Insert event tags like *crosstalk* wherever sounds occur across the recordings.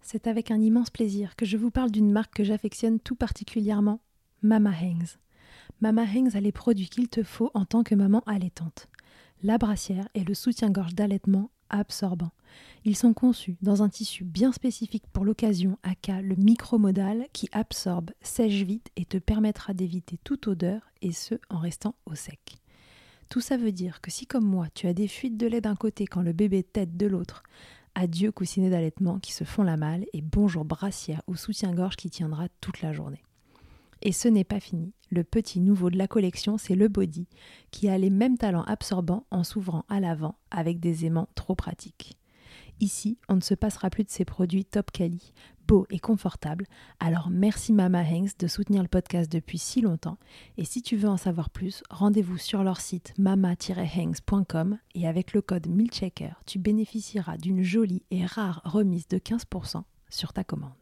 C'est avec un immense plaisir que je vous parle d'une marque que j'affectionne tout particulièrement, Mama Hangs. Mama Hangs a les produits qu'il te faut en tant que maman allaitante. La brassière et le soutien-gorge d'allaitement absorbant. Ils sont conçus dans un tissu bien spécifique pour l'occasion, aka le micromodal, qui absorbe, sèche vite et te permettra d'éviter toute odeur, et ce en restant au sec. Tout ça veut dire que si comme moi tu as des fuites de lait d'un côté quand le bébé tète de l'autre, adieu coussinet d'allaitement qui se font la malle et bonjour brassière ou soutien-gorge qui tiendra toute la journée. Et ce n'est pas fini. Le petit nouveau de la collection, c'est le body, qui a les mêmes talents absorbants en s'ouvrant à l'avant avec des aimants trop pratiques. Ici, on ne se passera plus de ces produits top quali, et confortables. Alors merci Mama Hanks de soutenir le podcast depuis si longtemps. Et si tu veux en savoir plus, rendez-vous sur leur site mama-hanks.com et avec le code MILCHECKER, tu bénéficieras d'une jolie et rare remise de 15% sur ta commande.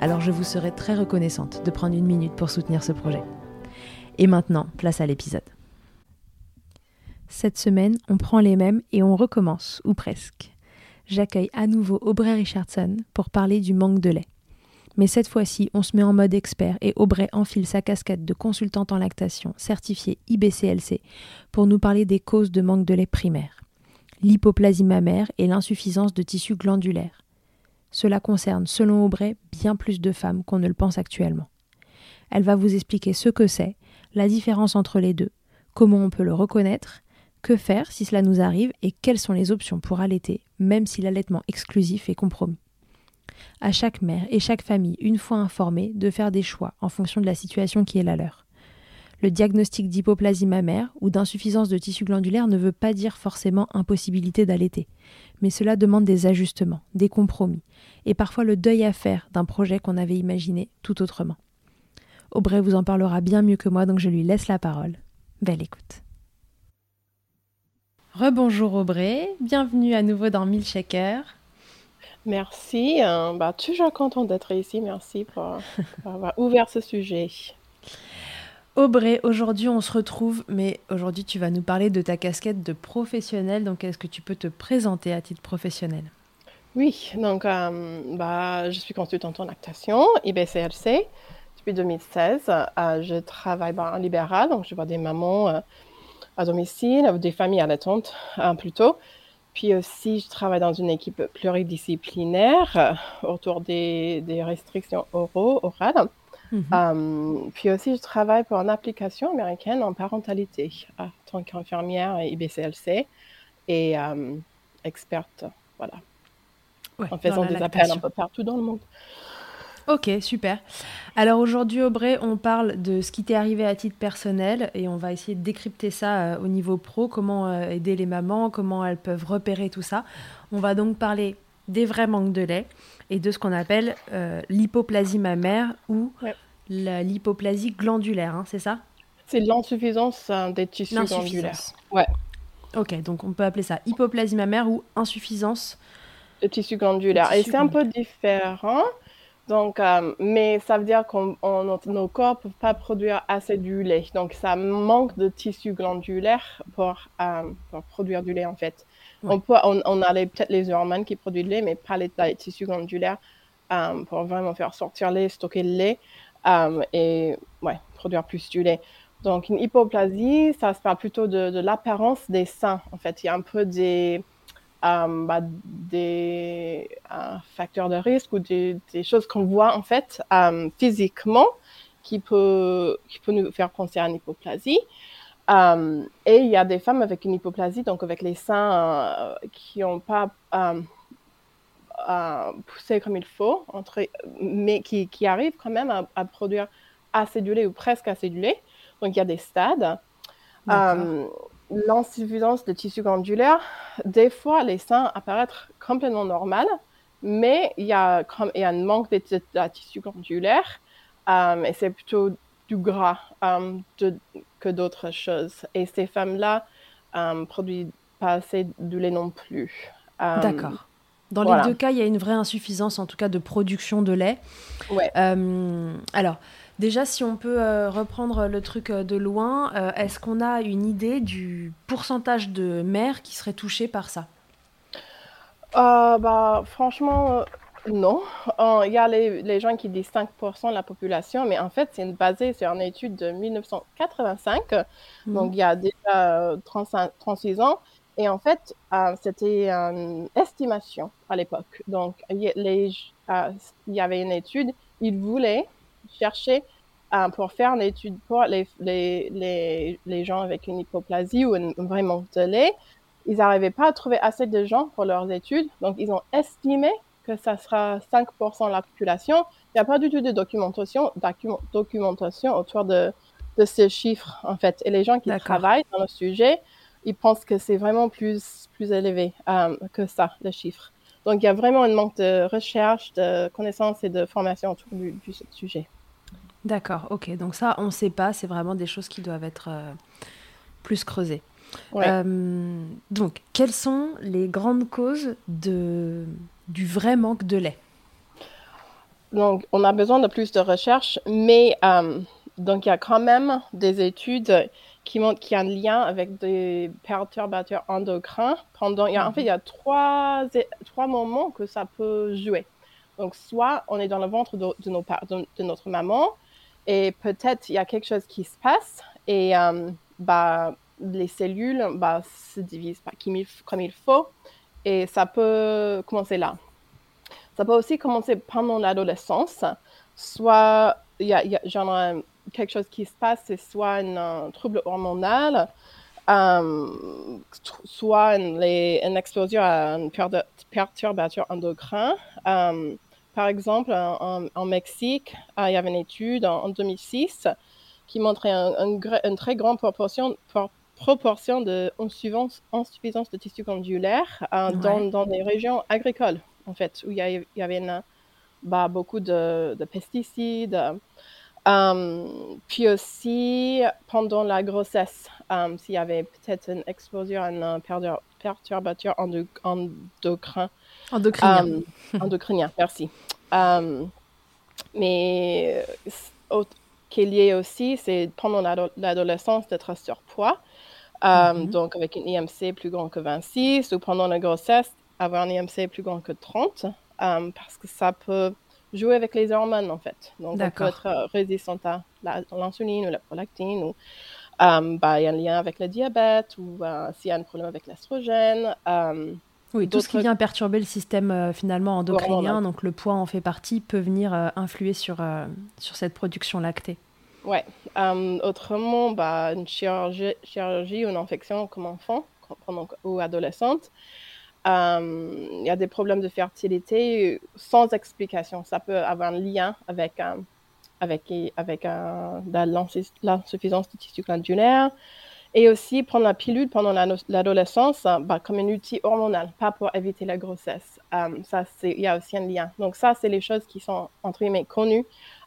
alors je vous serai très reconnaissante de prendre une minute pour soutenir ce projet. Et maintenant, place à l'épisode. Cette semaine, on prend les mêmes et on recommence, ou presque. J'accueille à nouveau Aubrey Richardson pour parler du manque de lait. Mais cette fois-ci, on se met en mode expert et Aubrey enfile sa casquette de consultante en lactation certifiée IBCLC pour nous parler des causes de manque de lait primaire, l'hypoplasie mammaire et l'insuffisance de tissu glandulaire. Cela concerne, selon Aubray, bien plus de femmes qu'on ne le pense actuellement. Elle va vous expliquer ce que c'est, la différence entre les deux, comment on peut le reconnaître, que faire si cela nous arrive et quelles sont les options pour allaiter, même si l'allaitement exclusif est compromis. À chaque mère et chaque famille, une fois informée, de faire des choix en fonction de la situation qui est la leur. Le diagnostic d'hypoplasie mammaire ou d'insuffisance de tissu glandulaire ne veut pas dire forcément impossibilité d'allaiter, mais cela demande des ajustements, des compromis, et parfois le deuil à faire d'un projet qu'on avait imaginé tout autrement. Aubrey vous en parlera bien mieux que moi, donc je lui laisse la parole. Belle écoute. Rebonjour Aubrey, bienvenue à nouveau dans Milkshaker. Merci, hein. bah, toujours content d'être ici, merci pour avoir ouvert ce sujet. Aubrey, aujourd'hui on se retrouve, mais aujourd'hui tu vas nous parler de ta casquette de professionnel, donc est-ce que tu peux te présenter à titre professionnel? Oui, donc euh, bah, je suis consultante en lactation, IBCLC, depuis 2016. Euh, je travaille bah, en libéral, donc je vois des mamans euh, à domicile, des familles allaitantes plutôt. Puis aussi, je travaille dans une équipe pluridisciplinaire autour des, des restrictions oraux, orales. Mhm. puis aussi, je travaille pour une application américaine en parentalité en tant qu'infirmière et IBCLC et experte, voilà. en faisant des appels un peu partout dans le monde. Ok, super. Alors aujourd'hui, Aubrey, on parle de ce qui t'est arrivé à titre personnel et on va essayer de décrypter ça euh, au niveau pro, comment euh, aider les mamans, comment elles peuvent repérer tout ça. On va donc parler des vrais manques de lait et de ce qu'on appelle euh, l'hypoplasie mammaire ou l'hypoplasie glandulaire, hein, c'est ça? C'est l'insuffisance des tissus glandulaires. Ouais. Ok, donc on peut appeler ça hypoplasie mammaire ou insuffisance de tissu glandulaire. Et c'est un peu différent donc, euh, mais ça veut dire que nos corps ne peuvent pas produire assez du lait. Donc, ça manque de tissu glandulaire pour, euh, produire du lait, en fait. On, peut, on, a peut-être les hormones qui produisent du lait, mais pas les, tissus glandulaires euh, pour vraiment faire sortir le lait, stocker le lait et ouais, produire plus du lait. Donc, une hypoplasie, ça se parle plutôt de, de l'apparence des seins. En fait, il y a un peu des euh, bah, des facteurs de risque ou des, choses qu'on voit en fait euh, physiquement qui peut, qui peut nous faire penser à une hypoplasie. Euh, et il y a des femmes avec une hypoplasie, donc avec les seins qui n'ont pas poussé comme il faut, entre, mais qui, qui arrivent quand même à, à, produire lait ou presque lait. Donc il y a des stades l'insuffisance de tissu glandulaire, des fois, les seins apparaissent complètement normaux, mais il y a, il y a un manque de, tissu glandulaire euh, et c'est plutôt du gras euh, que d'autres choses. Et ces femmes-là ne euh, produisent pas assez de lait non plus. D'accord. Dans les deux cas, il y a une vraie insuffisance, en tout cas, de production de lait. Ouais. alors, Déjà, si on peut euh, reprendre le truc euh, de loin, euh, est-ce qu'on a une idée du pourcentage de mères qui seraient touchées par ça? Bah, Franchement, non. Il y a les, gens qui disent 5% de la population, mais en fait, c'est basé sur une étude de 1985, mhm. donc il y a déjà 36 ans. Et en fait, c'était une estimation à l'époque. Donc, il y avait une étude, ils voulaient chercher euh, pour faire une étude pour les, les, les, les, gens avec une hypoplasie ou un vrai manque de lait. Ils n'arrivaient pas à trouver assez de gens pour leurs études, donc ils ont estimé que ça sera 5% de la population. Il n'y a pas du tout de documentation, documentation autour de, de ces chiffres, en fait. Et les gens qui travaillent dans le sujet, ils pensent que c'est vraiment plus, plus élevé euh, que ça, les chiffres. Donc, il y a vraiment un manque de recherche, de connaissances et de formation autour du, du sujet. D'accord, ok. Donc ça, on ne sait pas, c'est vraiment des choses qui doivent être euh, plus creusées. Euh, donc, quelles sont les grandes causes de, du vrai manque de lait? Donc, on a besoin de plus de recherche, mais euh, donc il y a quand même des études qui montrent qu'il y a un lien avec des perturbateurs endocrins. Pendant, en fait, il y a trois, trois moments que ça peut jouer. Donc, soit on est dans le ventre de, notre maman, et peut-être il y a quelque chose qui se passe et euh, bah, les cellules bah, se divisent pas comme il faut et ça peut commencer là. Ça peut aussi commencer pendant l'adolescence, soit il y a, y quelque chose qui se passe, c'est soit un trouble hormonal, euh, soit une, une, explosion à un perturbateur endocrin. Euh, par exemple, en, Mexique, ah, il y avait une étude en, 2006 qui montrait une très grande proportion, proportion de insuffisance, de tissu glandulaire euh, dans, dans, des régions agricoles, en fait, où il y, avait bah, beaucoup de, pesticides. Euh, puis aussi, pendant la grossesse, euh, s'il y avait peut-être une explosion, un perturbateur endocrin Endocrinien. Endocrinien, merci. Mais euh, qui est lié aussi, c'est pendant l'adolescence d'être surpoids, mm donc avec une IMC plus grand que 26, ou pendant la grossesse, avoir un IMC plus grand que 30, parce que ça peut jouer avec les hormones en fait. Donc on peut être résistant à l'insuline ou la prolactine, ou bah, il y a un lien avec le diabète, ou s'il y a un problème avec l'estrogène. Oui, tout ce qui vient perturber le système finalement endocrinien, donc le poids en fait partie, peut venir influer sur, sur cette production lactée. Ouais. autrement, bah, une chirurgie, chirurgie ou une infection comme enfant ou adolescente, il y a des problèmes de fertilité sans explication. Ça peut avoir un lien avec, avec, avec l'insuffisance du tissu glandulaire. Et aussi prendre la pilule pendant l'adolescence bah, comme un outil hormonal, pas pour éviter la grossesse. ça, il y a aussi un lien. Donc ça, c'est les choses qui sont, entre guillemets, connues,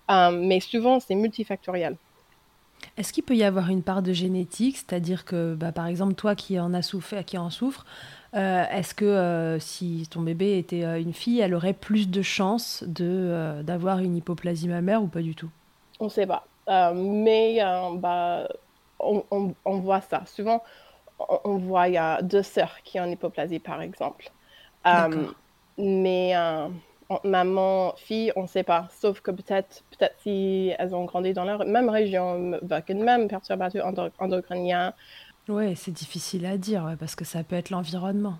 mais souvent, c'est multifactoriel. Est-ce qu'il peut y avoir une part de génétique, c'est-à-dire que, bah, par exemple, toi qui en as souffert, qui en souffre, euh, est-ce que euh, si ton bébé était euh, une fille, elle aurait plus de chances de d'avoir une hypoplasie mammaire ou pas du tout? On ne sait pas, mais bah, on, on, voit ça. Souvent, on, voit il y a deux sœurs qui ont une hypoplasie, par exemple. mais maman, fille, on ne sait pas. Sauf que peut-être, peut-être si elles ont grandi dans la même région, avec une même perturbation endocrinienne. Oui, c'est difficile à dire, parce que ça peut être l'environnement.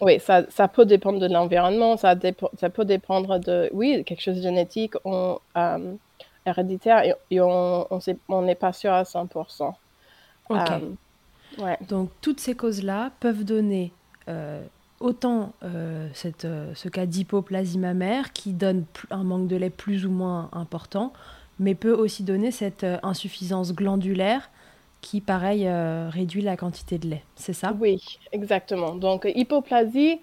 Oui, ça, ça, peut dépendre de l'environnement, ça, ça, peut dépendre de, oui, quelque chose de génétique, on, euh, héréditaire, et, on n'est pas sûr à 100%. Ok. Euh, ouais. Donc, toutes ces causes-là peuvent donner euh, autant euh, euh, ce cas d'hypoplasie mammaire qui donne un manque de lait plus ou moins important, mais peut aussi donner cette euh, insuffisance glandulaire qui, pareil, réduit la quantité de lait. C'est ça? Oui, exactement. Donc, hypoplasie,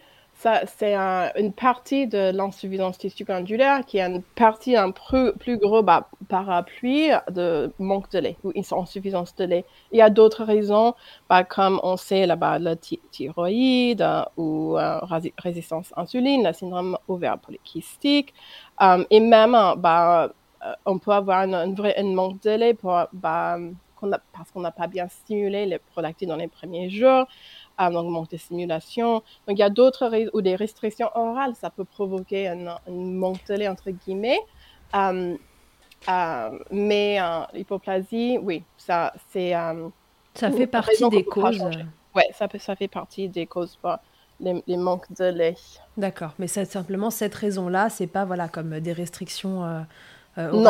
c'est une partie de l'insuffisance tissu-glandulaire qui est une partie un plus gros parapluie de manque de lait ou insuffisance de lait. Il y a d'autres raisons, bah, comme on sait là-bas, la thyroïde euh, ou euh, résistance à l'insuline, le syndrome ovaire polykystique. Euh, et même, bah, on peut avoir un vrai manque de lait bah, parce qu'on n'a pas bien stimulé les prolactines dans les premiers jours donc manque de stimulation. Donc il y a d'autres ou des restrictions orales, ça peut provoquer un, manque de lait entre guillemets. Euh, euh, mais euh, l'hypoplasie, oui, ça c'est. ça fait partie des causes. Oui, ça, ça fait partie des causes pour les, les manques de lait. D'accord, mais c'est simplement cette raison-là, c'est pas voilà comme des restrictions euh,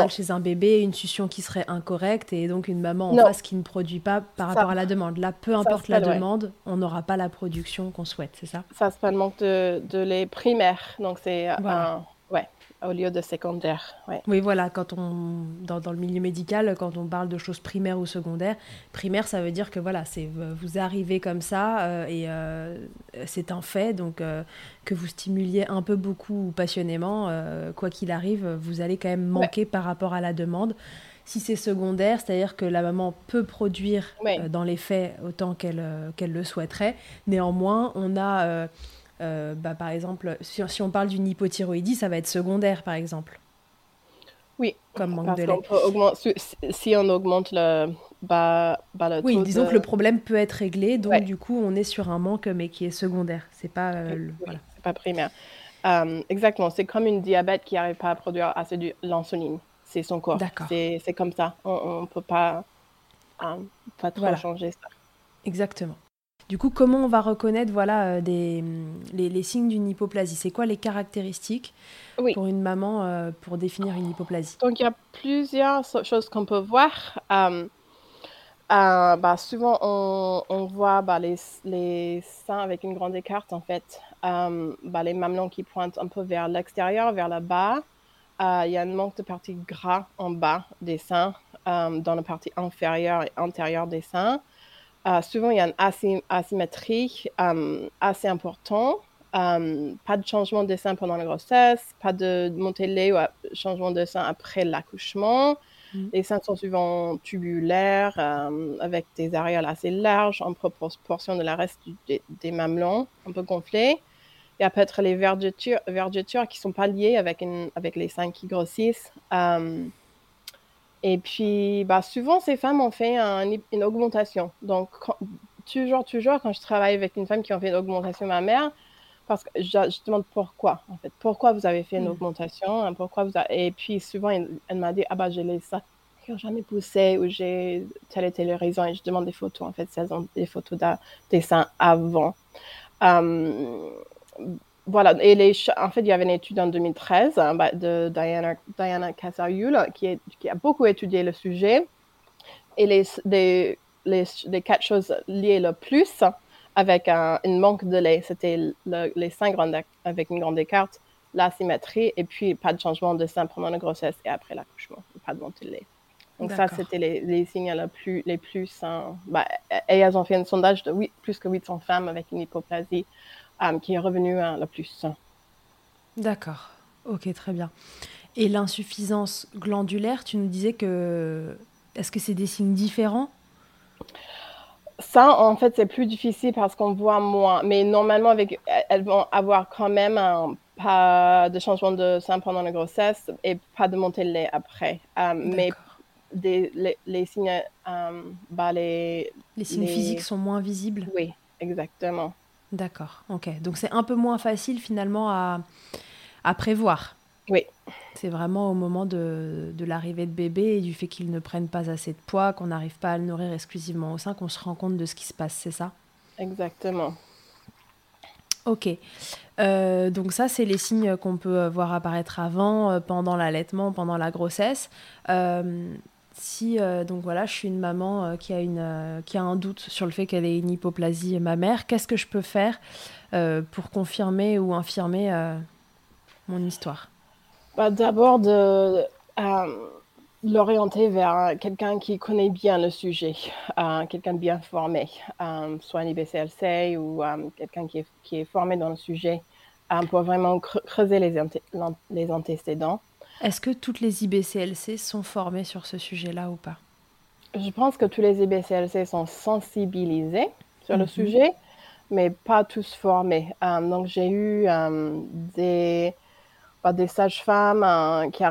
chez un bébé, une succion qui serait incorrecte et donc une maman en face qui ne produit pas par rapport à la demande. Là, peu importe la demande, on n'aura pas la production qu'on souhaite, c'est ça? Ça s'appelle manque de, de lait primaire. Donc, c'est un, ouais, au lieu de secondaire. Oui, voilà, quand on, dans, dans, le milieu médical, quand on parle de choses primaires ou secondaires, primaire, ça veut dire que voilà, c'est vous arrivez comme ça euh, et euh, c'est un fait, donc euh, que vous stimuliez un peu beaucoup ou passionnément, quoi qu'il arrive, vous allez quand même manquer par rapport à la demande. Si c'est secondaire, c'est-à-dire que la maman peut produire dans les faits autant qu'elle qu'elle le souhaiterait, néanmoins, on a euh, bah, par exemple, si, on parle d'une hypothyroïdie, ça va être secondaire, par exemple. Oui, comme manque de lait. si, on augmente le, bah, bah le Oui, disons que le problème peut être réglé, donc du coup, on est sur un manque, mais qui est secondaire. C'est pas, euh, pas primaire. Euh, exactement, c'est comme une diabète qui n'arrive pas à produire assez de l'insuline. C'est son corps. C'est comme ça. On ne peut pas, pas trop changer ça. Exactement. Du coup, comment on va reconnaître voilà, euh, des, les, signes d'une hypoplasie? C'est quoi les caractéristiques pour une maman euh, pour définir une hypoplasie? Donc, il y a plusieurs choses qu'on peut voir. Euh, bah, souvent, on, voit bah, les, les, seins avec une grande écarte, en fait. Bah, les mamelons qui pointent un peu vers l'extérieur, vers le bas. Il y a un manque de partie gras en bas des seins, dans la partie inférieure et antérieure des seins. Euh, souvent, il y a une asymétrie euh, assez importante. Euh, pas de changement de sein pendant la grossesse, pas de montée de lait ou changement de sein après l'accouchement. Mm. Les seins sont souvent tubulaires, avec des aréoles assez larges en proportion de la reste des mamelons, un peu gonflés. Il y a peut-être les vergetures, vergetures qui ne sont pas liées avec, avec les seins qui grossissent. Et puis, bah, souvent, ces femmes ont fait une augmentation. Donc, toujours, toujours, quand je travaille avec une femme qui a fait une augmentation mammaire, parce que je, demande pourquoi, en fait. Pourquoi vous avez fait une mm. augmentation? Hein, pourquoi vous Et puis, souvent, elle, m'a dit, ah bah, j'ai les seins qui n'ont jamais poussé ou j'ai telle et telle raison. Et je demande des photos, en fait, si elles ont des photos des seins avant. Voilà, et les, en fait, il y avait une étude en 2013 hein, bah, de Diana, Diana qui, qui, a beaucoup étudié le sujet. Et les, les, les, quatre choses liées le plus avec un, une manque de lait, c'était les cinq grandes, avec une grande écarte, la symétrie, et puis pas de changement de sein pendant la grossesse et après l'accouchement, pas de montée de lait. Donc ça, c'était les, les, signes les plus, les plus hein, bah, et elles ont fait un sondage de plus que 800 femmes avec une hypoplasie qui est revenu le plus. D'accord. Ok, très bien. Et l'insuffisance glandulaire, tu nous disais que. Est-ce que c'est des signes différents? Ça, en fait, c'est plus difficile parce qu'on voit moins. Mais normalement, avec, elles vont avoir quand même un, pas de changement de sein pendant la grossesse et pas de montée de lait après. Euh, mais des, les, signes, euh, bah, les, les signes physiques sont moins visibles? Oui, exactement. D'accord, ok. Donc c'est un peu moins facile finalement à, à prévoir. Oui. C'est vraiment au moment de, de l'arrivée de bébé et du fait qu'il ne prenne pas assez de poids, qu'on n'arrive pas à le nourrir exclusivement au sein, qu'on se rend compte de ce qui se passe, c'est ça? Exactement. Ok. Euh, donc ça, c'est les signes qu'on peut voir apparaître avant, euh, pendant l'allaitement, pendant la grossesse. Euh, si euh, donc voilà, je suis une maman euh, qui, a une, euh, qui a un doute sur le fait qu'elle ait une hypoplasie mère, qu'est-ce que je peux faire pour confirmer ou infirmer mon histoire? Bah, D'abord, de l'orienter vers quelqu'un qui connaît bien le sujet, *laughs* quelqu'un de bien formé, soit un IBCLC ou quelqu'un qui est, qui est, formé dans le sujet, pour vraiment creuser les, les antécédents. Est-ce que toutes les IBCLC sont formées sur ce sujet-là ou pas? Je pense que tous les IBCLC sont sensibilisés sur le mhm. sujet, mais pas tous formés. Euh, donc j'ai eu euh, des, bah, des sages-femmes euh, qui,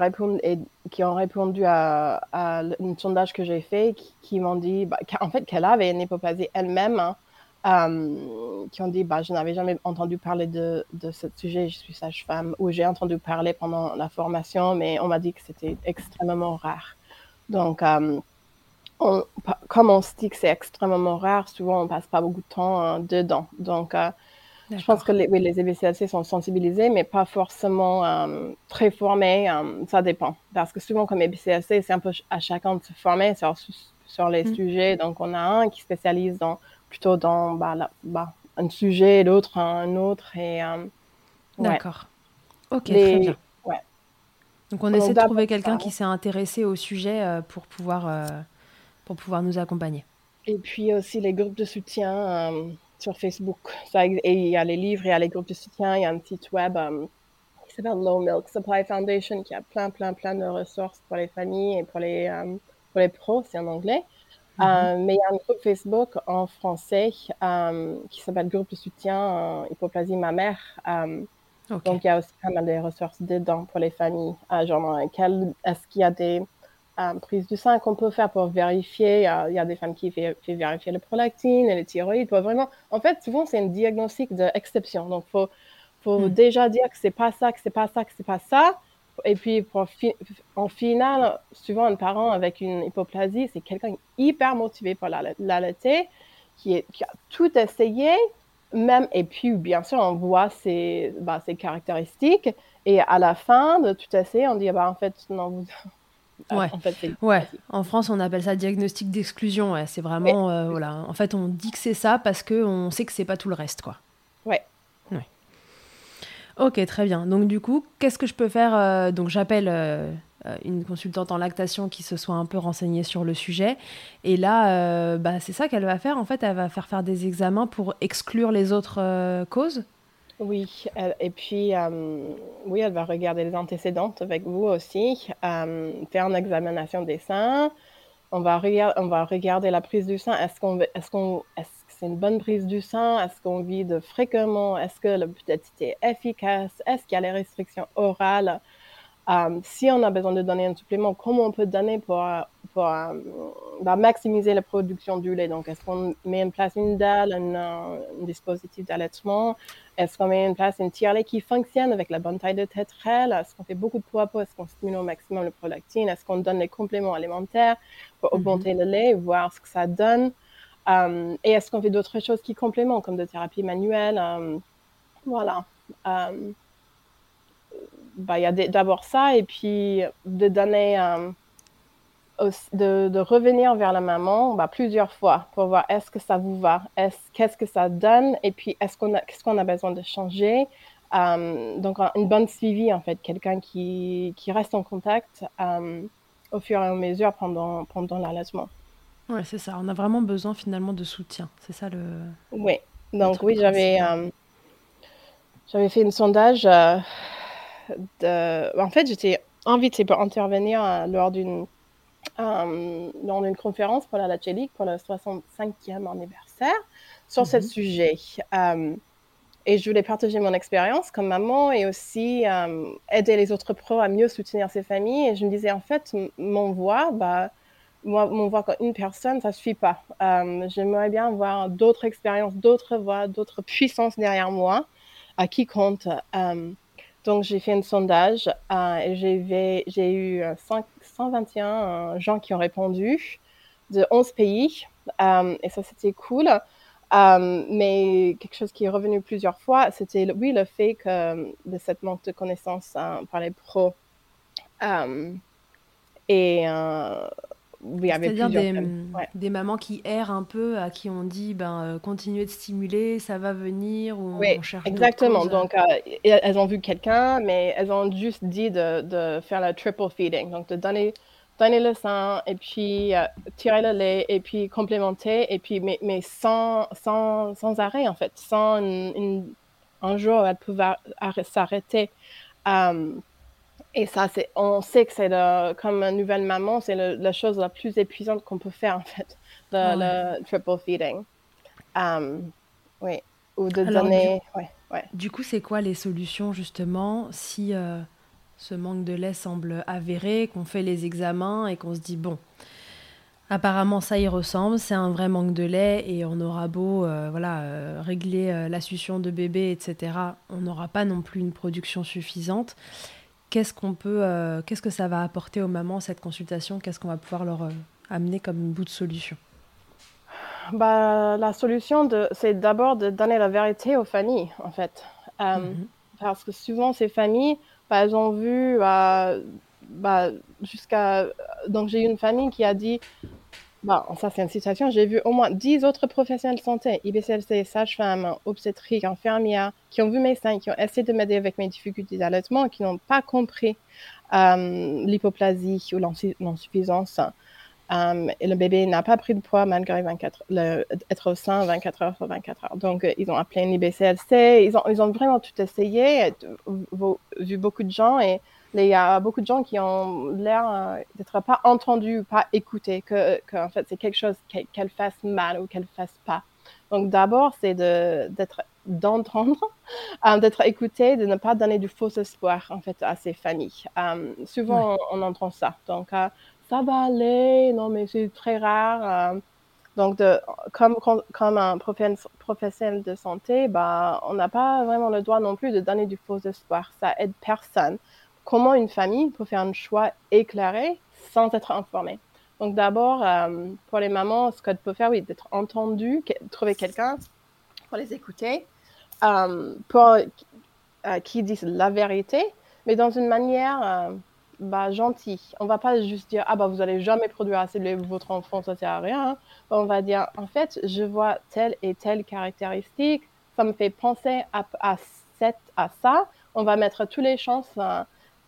qui, ont répondu à, un sondage que j'ai fait, qui, m'ont dit bah, en fait qu'elle avait une hypoplasie elle-même. Hein, euh, qui ont dit bah, Je n'avais jamais entendu parler de, de ce sujet, je suis sage-femme, ou j'ai entendu parler pendant la formation, mais on m'a dit que c'était extrêmement rare. Donc, euh, comme on se dit que c'est extrêmement rare, souvent on passe pas beaucoup de temps hein, dedans. Donc, euh, je pense que les, oui, les EBCLC sont sensibilisés, mais pas forcément très formés. ça dépend. Parce que souvent, comme EBCLC, c'est un peu à chacun de se former sur, sur les mmh. sujets. Donc, on a un qui spécialise dans plutôt dans bah, bah, un sujet et l'autre un autre. Et, euh, D'accord. Ok, très bien. Donc on, essaie de trouver quelqu'un qui s'est intéressé au sujet euh, pour, pouvoir, euh, pour pouvoir nous accompagner. Et puis aussi les groupes de soutien sur Facebook. Ça, et il y a les livres, il y a les groupes de soutien, il y a un site web qui s'appelle Low Milk Supply Foundation qui a plein, plein, plein de ressources pour les familles et pour les, pour les pros, c'est en anglais. Euh, mais il y a un groupe Facebook en français euh, qui s'appelle Groupe de soutien euh, hypoplasie mammaire. Donc, il y a aussi pas mal de ressources dedans pour les familles. genre, est-ce qu'il y a des prises du sein qu'on peut faire pour vérifier Il y, a des femmes qui font vérifier le prolactine et le thyroïde. Pour vraiment... En fait, souvent, c'est un diagnostic d'exception. Donc, il faut, faut hmm. déjà dire que c'est pas ça, que c'est pas ça, que c'est pas ça. Et puis, pour en final, souvent, un parent avec une hypoplasie, c'est quelqu'un hyper motivé pour l'allaiter, qui, qui a tout essayé, même, et puis, bien sûr, on voit ses, bah, ses caractéristiques, et à la fin de tout essayer, on dit, bah, en fait, non, vous... *laughs* Ouais. En, fait, ouais. en France, on appelle ça diagnostic d'exclusion. Ouais. C'est vraiment, euh, voilà. En fait, on dit que c'est ça parce qu'on sait que c'est pas tout le reste, quoi. Ouais. Ok, très bien. Donc du coup, qu'est-ce que je peux faire euh, Donc j'appelle euh, euh, une consultante en lactation qui se soit un peu renseignée sur le sujet. Et là, bah, c'est ça qu'elle va faire. En fait, elle va faire faire des examens pour exclure les autres causes. Oui, et puis oui, elle va regarder les antécédentes avec vous aussi, faire une examination des seins. On va, on va regarder la prise du sein. Est-ce qu'on est-ce c'est une bonne prise du sang? Est-ce qu'on vide fréquemment? Est-ce que la putacité est efficace? Est-ce qu'il y a les restrictions orales? Euh, si on a besoin de donner un supplément, comment on peut donner pour, pour euh, bah, maximiser la production du lait? Donc, est-ce qu'on met en place une dalle, un, un dispositif d'allaitement? Est-ce qu'on met en place une tire-lait qui fonctionne avec la bonne taille de tétrelle? Est-ce qu'on fait beaucoup de poids? Est-ce qu'on stimule au maximum le prolactine? Est-ce qu'on donne les compléments alimentaires pour mm-hmm. augmenter le lait, voir ce que ça donne? Euh, et est-ce qu'on fait d'autres choses qui complémentent, comme de thérapie manuelle euh, Voilà. bah, il y a d'abord ça, et puis de donner, de, revenir vers la maman bah, plusieurs fois pour voir est-ce que ça vous va, qu'est-ce que ça donne, et puis est-ce qu'on a, besoin de changer. donc, une bonne suivi, en fait, quelqu'un qui, qui, reste en contact au fur et à mesure pendant, pendant l'allaitement. Ouais, c'est ça. On a vraiment besoin finalement de soutien. C'est ça le. Oui. Donc, oui, j'avais, j'avais fait un sondage en fait, j'étais invitée pour intervenir euh, lors d'une euh, lors d'une conférence pour la Lachelique pour le 65e anniversaire sur ce mhm. sujet. Euh, et je voulais partager mon expérience comme maman et aussi aider les autres pros à mieux soutenir ces familles. Et je me disais, en fait, mon voix, bah, moi, mon voix comme une personne, ça ne suffit pas. J'aimerais bien avoir d'autres expériences, d'autres voix, d'autres puissances derrière moi à qui compte. Donc, j'ai fait un sondage euh, et j'ai eu 121 euh, gens qui ont répondu de 11 pays. Euh, et ça, c'était cool. mais quelque chose qui est revenu plusieurs fois, c'était, oui, le fait que de cette manque de connaissances par les pros. et c'est-à-dire des, des, mamans qui errent un peu, à qui on dit ben, euh, continuez de stimuler, ça va venir, ou oui, on cherche exactement. Donc, euh, elles ont vu quelqu'un, mais elles ont juste dit de, de, faire le triple feeding, donc de donner, donner le sein, et puis euh, tirer le lait, et puis complémenter, et puis, mais, mais sans, sans, sans arrêt, en fait, sans un jour elle pouvait s'arrêter. Et ça, c'est, on sait que c'est comme une nouvelle maman, c'est la chose la plus épuisante qu'on peut faire, en fait, le, triple feeding. Um, oui. Ou de donner. Du, ouais, ouais. du coup, c'est quoi les solutions, justement, si euh, ce manque de lait semble avéré, qu'on fait les examens et qu'on se dit, bon, apparemment, ça y ressemble, c'est un vrai manque de lait et on aura beau euh, voilà, euh, régler la succion de bébé, etc., on n'aura pas non plus une production suffisante qu'est-ce qu'on peut, euh, qu'est-ce que ça va apporter aux mamans cette consultation? Qu'est-ce qu'on va pouvoir leur euh, amener comme bout de solution? Bah, la solution, c'est d'abord de donner la vérité aux familles, en fait. Euh, mhm. Parce que souvent, ces familles, bah, elles ont vu bah, jusqu'à... Donc, j'ai eu une famille qui a dit, Bon, ça, c'est une situation. J'ai vu au moins 10 autres professionnels de santé, IBCLC, sages-femmes, obstétriques, infirmières, qui ont vu mes seins, qui ont essayé de m'aider avec mes difficultés d'allaitement, qui n'ont pas compris euh, l'hypoplasie ou l'insuffisance. Euh, et le bébé n'a pas pris de poids malgré 24, le, être au sein 24 heures sur 24 heures. Donc, euh, ils ont appelé une IBCLC. Ils ont, ils ont vraiment tout essayé, vu beaucoup de gens et il y a beaucoup de gens qui ont l'air euh, d'être pas entendus, pas écoutés, que, en fait c'est quelque chose qu'elle fasse mal ou qu'elle fasse pas. Donc d'abord c'est d'être d'entendre, *laughs* euh, d'être écouté, de ne pas donner du faux espoir en fait à ces familles. Euh, souvent on, entend ça. Donc ça va aller, non mais c'est très rare. donc de, comme comme un professionnel de santé, bah on n'a pas vraiment le droit non plus de donner du faux espoir. Ça aide personne comment une famille peut faire un choix éclairé sans être informée. Donc d'abord, euh, pour les mamans, ce qu'elles peuvent faire, oui, d'être entendues, trouver quelqu'un pour les écouter, euh, pour euh, qui disent la vérité, mais dans une manière bah, gentille. On va pas juste dire ah bah vous allez jamais produire assez de votre enfant, ça sert à rien. Hein. On va dire en fait je vois telle et telle caractéristique, ça me fait penser à, à, cette, à ça. On va mettre toutes les chances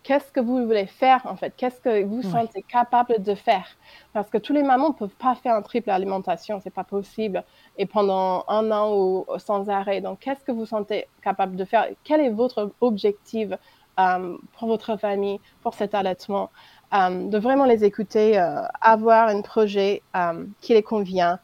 qu'est-ce que vous voulez faire en fait? Qu'est-ce que vous sentez capable de faire? Parce que tous les mamans ne peuvent pas faire un triple alimentation, c'est pas possible. Et pendant un an ou sans arrêt. Donc, qu'est-ce que vous sentez capable de faire? Quel est votre objectif euh, pour votre famille, pour cet allaitement? Euh, De vraiment les écouter, euh, avoir un projet qui les convient.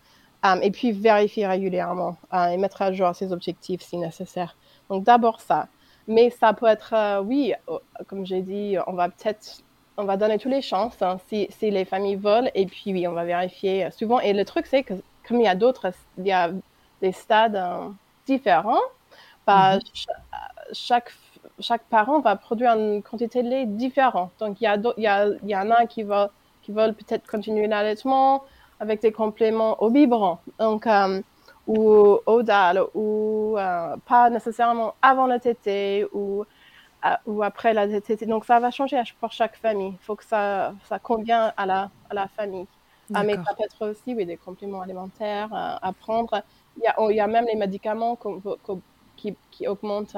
et puis vérifier régulièrement et mettre à jour ses objectifs si nécessaire. Donc d'abord ça. Mais ça peut être, euh, oui, euh, comme j'ai dit, on va peut-être, on va donner toutes les chances hein, si, si, les familles veulent. Et puis, oui, on va vérifier souvent. Et le truc, c'est que comme il y a d'autres, il y a des stades hein, différents, bah, mhm. chaque, chaque parent va produire une quantité de lait différente. Donc, il y, a il, y a, il y en a qui, va, qui veulent peut-être continuer l'allaitement avec des compléments au biberon. Donc, euh, ou au dalle, ou pas nécessairement avant la tétée, ou, ou après la tétée. Donc ça va changer pour chaque famille. Il faut que ça, ça convienne à la, à la famille. Ah, mais ça peut être aussi oui, des compléments alimentaires à prendre. Il y, a, il y a même les médicaments qui, qui augmentent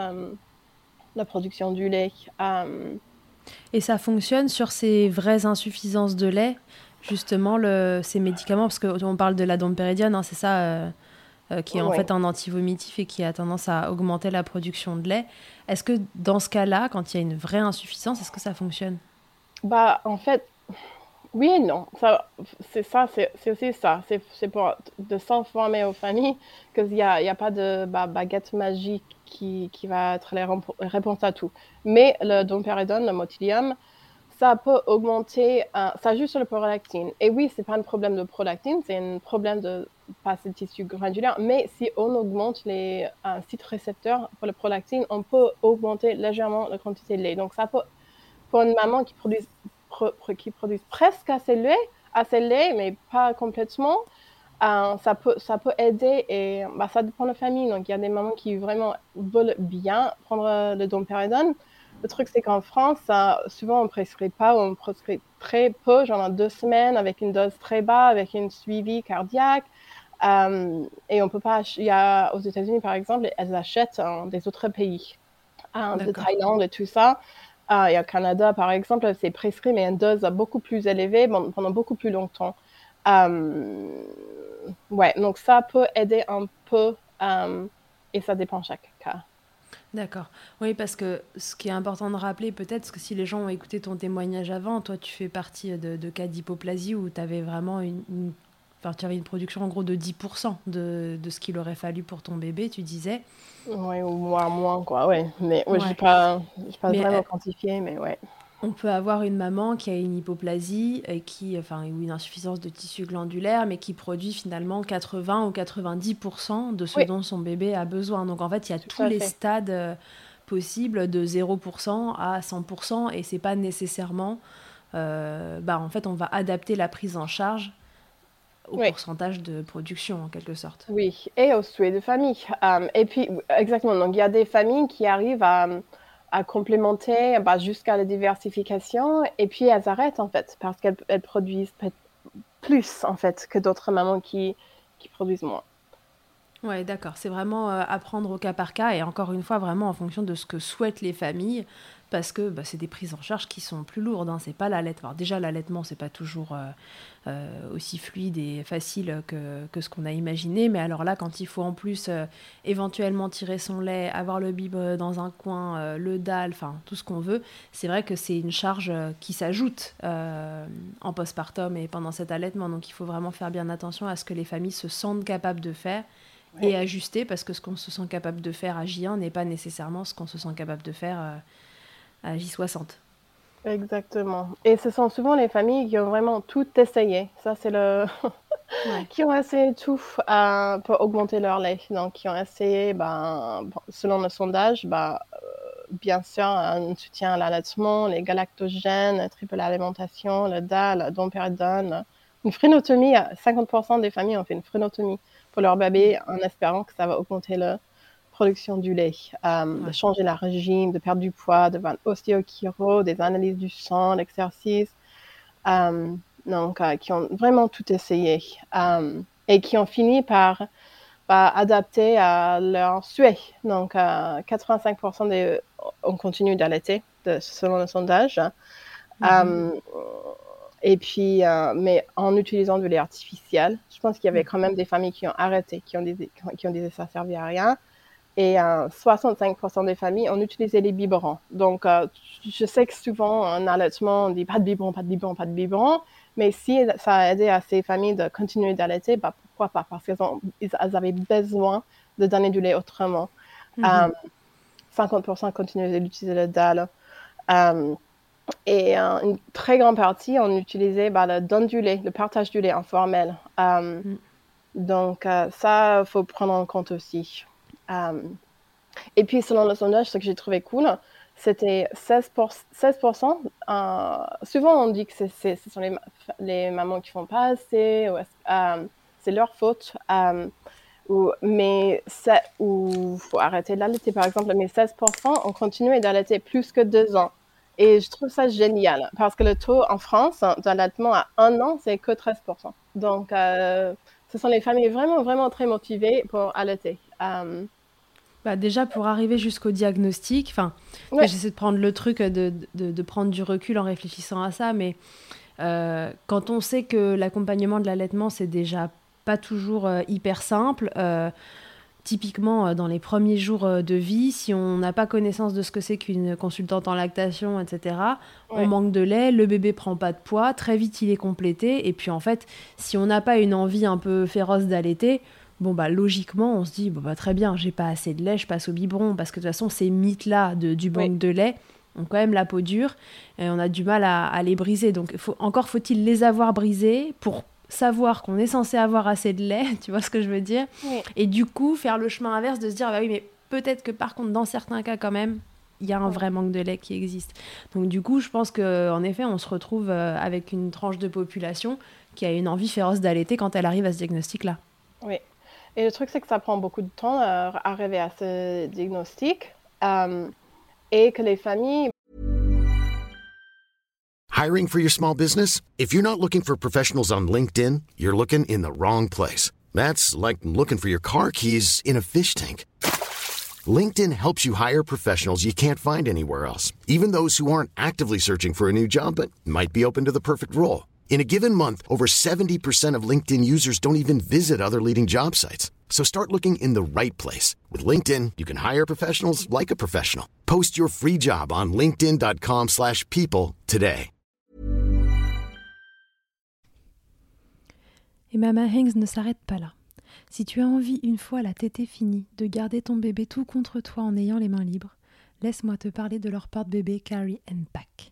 la production du lait. Euh, et ça fonctionne sur ces vraies insuffisances de lait, justement, le, ces médicaments, parce qu'on parle de la dompéridione, hein, c'est ça, euh, euh, qui est en fait un antivomitif et qui a tendance à augmenter la production de lait. Est-ce que dans ce cas-là, quand il y a une vraie insuffisance, est-ce que ça fonctionne? Bah, en fait, oui et non. c'est ça, c'est aussi ça. C'est pour de s'informer aux familles qu'il n'y a, y a pas de bah, baguette magique qui, qui, va être la réponse à tout. Mais le dompéridone, le motilium, ça peut augmenter, euh, ça joue sur le prolactine. Et oui, c'est pas un problème de prolactine, c'est un problème de passer de tissu granulaire. Mais si on augmente les sites récepteurs pour le prolactine, on peut augmenter légèrement la quantité de lait. Donc ça peut, pour une maman qui produit qui produisent presque assez lait, assez lait, mais pas complètement, euh, ça, peut, ça peut aider et bah, ça dépend de la famille. Donc, il y a des mamans qui vraiment veulent bien prendre le dompéridone. Le truc, c'est qu'en France, souvent, on ne prescrit pas ou on prescrit très peu, genre deux semaines, avec une dose très basse, avec une suivi cardiaque. Euh, et on peut pas. Il y a aux États-Unis, par exemple, elles achètent des autres pays, de Thaïlande et tout ça. Ah, et au Canada, par exemple, c'est prescrit, mais une dose beaucoup plus élevée pendant beaucoup plus longtemps. Euh, ouais, donc ça peut aider un peu euh, et ça dépend chaque cas. D'accord. Oui, parce que ce qui est important de rappeler, peut-être, que si les gens ont écouté ton témoignage avant, toi, tu fais partie de, cas d'hypoplasie où tu avais vraiment une, Enfin, tu avais une production en gros de 10% de, de ce qu'il aurait fallu pour ton bébé, tu disais. Oui, ou moins, moins, quoi, ouais. Mais ouais, je n'ai pas, pas vraiment euh, quantifié, mais ouais. On peut avoir une maman qui a une hypoplasie et qui, enfin, ou une insuffisance de tissu glandulaire, mais qui produit finalement 80 ou 90% de ce dont son bébé a besoin. Donc en fait, il y a tous les stades euh, possibles de 0% à 100% et c'est pas nécessairement. Euh, bah, en fait, on va adapter la prise en charge au pourcentage de production en quelque sorte. Oui, et au souhait de famille. Euh, et puis, exactement, donc il y a des familles qui arrivent à, à complémenter bah, jusqu'à la diversification et puis elles arrêtent en fait parce qu'elles produisent plus en fait que d'autres mamans qui, qui produisent moins. Oui, d'accord. C'est vraiment euh, apprendre au cas par cas et encore une fois, vraiment en fonction de ce que souhaitent les familles parce que bah, c'est des prises en charge qui sont plus lourdes. Hein. C'est pas l'allaitement. déjà, l'allaitement, c'est pas toujours euh, euh, aussi fluide et facile que, que ce qu'on a imaginé. Mais alors là, quand il faut en plus éventuellement tirer son lait, avoir le bib dans un coin, le dalle, enfin tout ce qu'on veut, c'est vrai que c'est une charge qui s'ajoute en postpartum et pendant cet allaitement. Donc il faut vraiment faire bien attention à ce que les familles se sentent capables de faire et ajuster parce que ce qu'on se sent capable de faire à J1 n'est pas nécessairement ce qu'on se sent capable de faire euh, à J60. Exactement. Et ce sont souvent les familles qui ont vraiment tout essayé. Ça, c'est le. *laughs* qui ont essayé tout euh, pour augmenter leur lait. Donc, qui ont essayé, ben, selon le sondage, ben, euh, bien sûr, un soutien à l'allaitement, les galactogènes, la triple alimentation, le DAL, le dompéridone, une phrénotomie. 50% des familles ont fait une phrénotomie pour leur bébé en espérant que ça va augmenter la production du lait, euh, de changer la régime, de perdre du poids, de faire ostéochiro, des analyses du sang, l'exercice. Euh, donc, euh, qui ont vraiment tout essayé et qui ont fini par, adapter à leur souhait. Donc, 85% des, on continue d'allaiter selon le sondage. Mm-hmm. Et puis, mais en utilisant du lait artificiel, je pense qu'il y avait quand même des familles qui ont arrêté, qui ont dit, qui ont dit que ça servait à rien. Et 65% euh, des familles ont utilisé les biberons. Donc, euh, je sais que souvent, en allaitement, on dit pas de biberon, pas de biberon, pas de biberon. Mais si ça a aidé à ces familles de continuer d'allaiter, bah, pourquoi pas? Parce qu'elles avaient besoin de donner du lait autrement. 50% mm-hmm. continuent d'utiliser le dalle. Et euh, une très grande partie, on utilisait bah, le don du lait, le partage du lait informel. Euh, mm. Donc, euh, ça, il faut prendre en compte aussi. Et puis, selon le sondage, ce que j'ai trouvé cool, c'était 16%. 16% souvent, on dit que ce sont les, mamans qui font pas assez, c'est leur faute. mais ça, il faut arrêter d'allaiter. Par exemple, mais 16% ont continué d'allaiter plus que deux ans. Et je trouve ça génial parce que le taux en France d'allaitement à un an, c'est que 13%. Donc, euh, ce sont les familles vraiment, vraiment très motivées pour allaiter. Euh, bah déjà, pour arriver jusqu'au diagnostic, enfin, j'essaie de prendre le truc, de, de, de, prendre du recul en réfléchissant à ça, mais euh, quand on sait que l'accompagnement de l'allaitement, c'est déjà pas toujours euh, hyper simple, euh, typiquement dans les premiers jours de vie, si on n'a pas connaissance de ce que c'est qu'une consultante en lactation, etc., on manque de lait, le bébé prend pas de poids, très vite il est complété, et puis en fait, si on n'a pas une envie un peu féroce d'allaiter, bon bah logiquement on se dit bon bah très bien j'ai pas assez de lait je passe au biberon parce que de toute façon ces mythes là de, du manque de lait ont quand même la peau dure et on a du mal à, les briser. Donc faut, encore faut-il les avoir brisés pour savoir qu'on est censé avoir assez de lait *laughs* tu vois ce que je veux dire? Et du coup faire le chemin inverse de se dire bah oui mais peut-être que par contre dans certains cas quand même il y a un vrai manque de lait qui existe. Donc du coup, je pense qu'en effet, on se retrouve euh, avec une tranche de population qui a une envie féroce d'allaiter quand elle arrive à ce diagnostic-là. Oui, Et le truc, c'est que ça prend beaucoup de temps euh, à arriver à ce diagnostic euh, et que les familles. Hiring for your small business? If you're not looking for professionals on LinkedIn, you're looking in the wrong place. That's like looking for your car keys in a fish tank. LinkedIn helps you hire professionals you can't find anywhere else, even those who aren't actively searching for a new job but might be open to the perfect role. In a given month, over 70% of LinkedIn users don't even visit other leading job sites. So start looking in the right place. With LinkedIn, you can hire professionals like a professional. Post your free job on linkedin.com slash people today. Et Mama Hanks ne s'arrête pas là. Si tu as envie, une fois la tétée finie, de garder ton bébé tout contre toi en ayant les mains libres, laisse-moi te parler de leur porte-bébé Carry and Pack.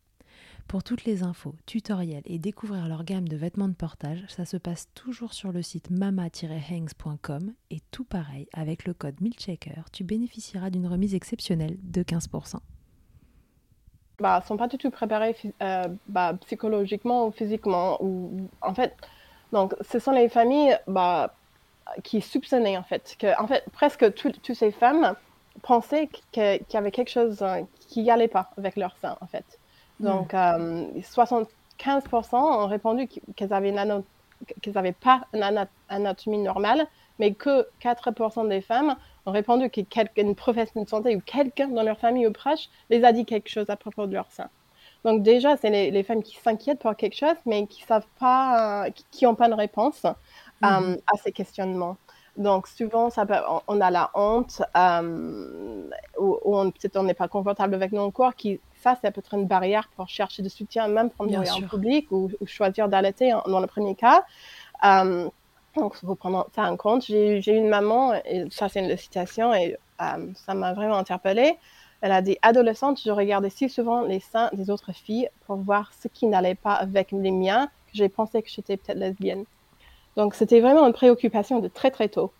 Pour toutes les infos, tutoriels et découvrir leur gamme de vêtements de portage, ça se passe toujours sur le site mama-hangs.com et tout pareil, avec le code MILCHECKER, tu bénéficieras d'une remise exceptionnelle de 15%. Bah, sont pas du tout préparés euh, bah, psychologiquement ou physiquement. Ou, en fait, donc, ce sont les familles bah, qui soupçonnaient en fait que, en fait, presque toutes ces femmes pensaient qu'il y avait quelque chose euh, qui n'y allait pas avec leur sein en fait. Donc, 75% euh, ont répondu qu'elles avaient, n'avaient pas une anatomie normale, mais que 4% des femmes ont répondu qu'une professionnelle de santé ou quelqu'un dans leur famille ou proche les a dit quelque chose à propos de leur sein. Donc déjà, c'est les, femmes qui s'inquiètent pour quelque chose, mais qui savent pas, qui n'ont pas de réponse euh, mm-hmm. à ces questionnements. Donc souvent, ça on, a la honte, euh, ou, peut-être on n'est pas confortable avec nos corps, qui ça, c'est peut-être une barrière pour chercher de soutien, même prendre en public ou, choisir d'allaiter dans le premier cas. Euh, donc, il faut prendre ça en compte. J'ai une maman, et ça, c'est une citation, et euh, ça m'a vraiment interpellée. Elle a dit Adolescente, je regardais si souvent les seins des autres filles pour voir ce qui n'allait pas avec les miens, que j'ai pensé que j'étais peut-être lesbienne. Donc, c'était vraiment une préoccupation de très, très tôt.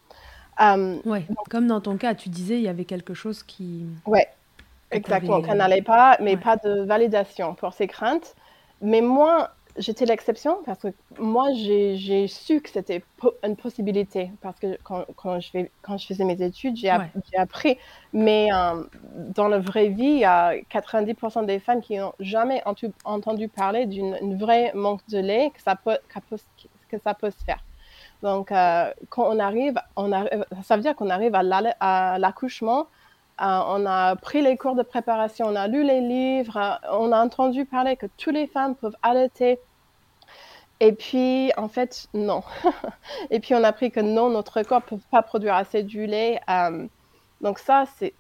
Euh, ouais, comme dans ton cas, tu disais, il y avait quelque chose qui. Ouais, Exactement, qu'elle n'allait pas, mais pas de validation pour ses craintes. Mais moi, j'étais l'exception parce que moi, j'ai su que c'était une possibilité. Parce que quand, quand, je, vais, quand je faisais mes études, j'ai appris. Mais euh, dans la vraie vie, il y a 90% des femmes qui n'ont jamais entendu parler d'une vraie manque de lait que ça peut, que ça peut se faire. Donc, euh, quand on arrive, on arrive, ça veut dire qu'on arrive à l'accouchement on a pris les cours de préparation, on a lu les livres, on a entendu parler que toutes les femmes peuvent allaiter Et puis, en fait, non. *laughs* et puis, on a appris que non, notre corps ne peut pas produire assez du lait. donc ça, c'est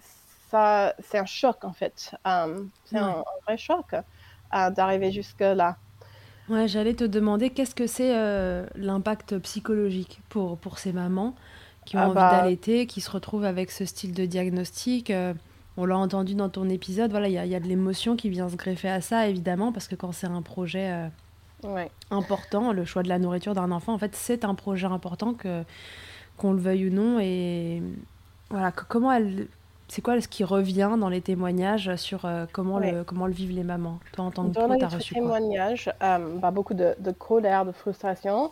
ça, c'est un choc, en fait. c'est un, vrai choc d'arriver jusque-là. Ouais, j'allais te demander qu'est-ce que c'est l'impact psychologique pour, pour ces mamans? Qui ont ah envie bah d'allaiter, qui se retrouvent avec ce style de diagnostic. On l'a entendu dans ton épisode, voilà, il y, a de l'émotion qui vient se greffer à ça, évidemment, parce que quand c'est un projet euh, important, le choix de la nourriture d'un enfant, en fait, c'est un projet important que qu'on le veuille ou non. Et voilà, comment elle, c'est quoi ce qui revient dans les témoignages sur euh, comment le comment le vivent les mamans? Toi, en tant que dans les témoignages, euh, bah, beaucoup de, de, colère, de frustration.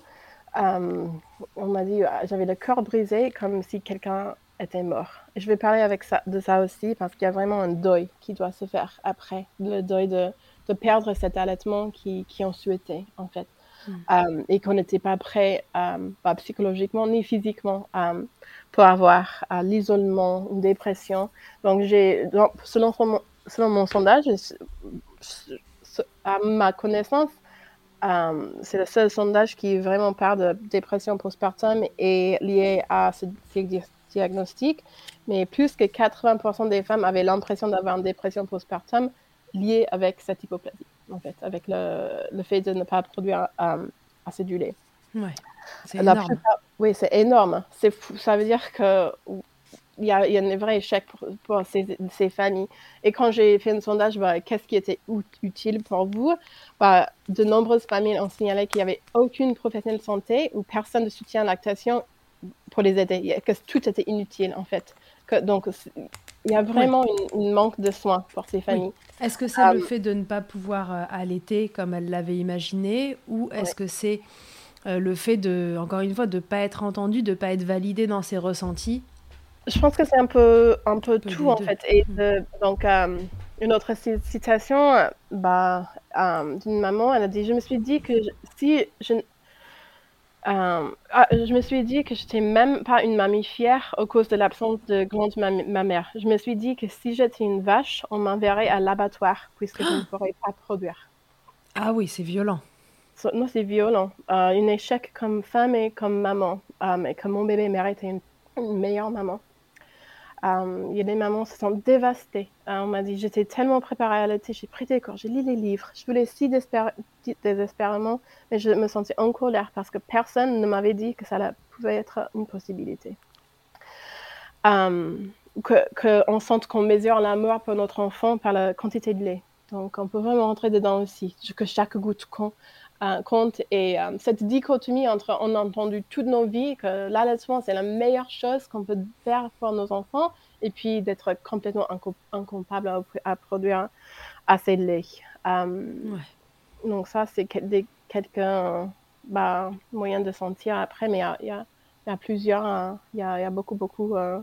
On m'a dit, j'avais le cœur brisé, comme si quelqu'un était mort. Et je vais parler avec ça, de ça aussi parce qu'il y a vraiment un deuil qui doit se faire après, le deuil de, de perdre cet allaitement qui, qui ont souhaité en fait. Hmm. Euh, et qu'on n'était pas prêt, euh, pas psychologiquement ni physiquement, euh, pour avoir l'isolement, une dépression. Donc, j'ai, selon, selon mon sondage, à ma connaissance, c'est le seul sondage qui vraiment parle de dépression postpartum et lié à ce diagnostic, mais plus que 80% des femmes avaient l'impression d'avoir une dépression postpartum liée avec cette hypoplasie, en fait, avec le, le fait de ne pas produire euh, assez du lait. Ouais, c'est énorme. oui, c'est énorme. C'est Ça veut dire que il y, a, il y a un vrai échec pour, ces, ces, familles. Et quand j'ai fait un sondage, bah, qu'est-ce qui était utile pour vous? Bah, De nombreuses familles ont signalé qu'il n'y avait aucune professionnelle de santé ou personne de soutien à lactation pour les aider, que tout était inutile en fait. Que, donc il y a vraiment une, manque de soins pour ces familles. Est-ce que c'est le euh, fait de ne pas pouvoir euh, allaiter comme elle l'avait imaginé ou est-ce que c'est euh, le fait de, encore une fois, de ne pas être entendu, de ne pas être validé dans ses ressentis? Je pense que c'est un peu, un peu, tout en fait. Et donc, une autre citation bah, d'une maman, elle a dit, je me suis dit que si je euh, ah, je me suis dit que j'étais même pas une mamie fière à cause de l'absence de glande ma mère. Je me suis dit que si j'étais une vache, on m'enverrait à l'abattoir puisque je ne *gasps* pourrais pas produire. Ah oui, c'est violent. non, c'est violent. Euh, un échec comme femme et comme maman. Euh, et que mon bébé méritait une meilleure maman. Euh, il y a des mamans qui se sont dévastées. Euh, on m'a dit, j'étais tellement préparée à allaiter, j'ai pris des cours, j'ai lu les livres, je voulais si désespérément, mais je me sentais en colère parce que personne ne m'avait dit que ça pouvait être une possibilité. Euh, qu'on sente qu'on mesure l'amour pour notre enfant par la quantité de lait. Donc, on peut vraiment rentrer dedans aussi, que chaque goutte compte. Compte et cette dichotomie entre on a entendu toutes nos vies que l'allaitement c'est la meilleure chose qu'on peut faire pour nos enfants et puis d'être complètement incapable à, produire assez de lait. Donc ça c'est quelques bah, moyens de sentir après, mais il y a, y a, plusieurs, hein. il y, a, y, a, beaucoup beaucoup euh,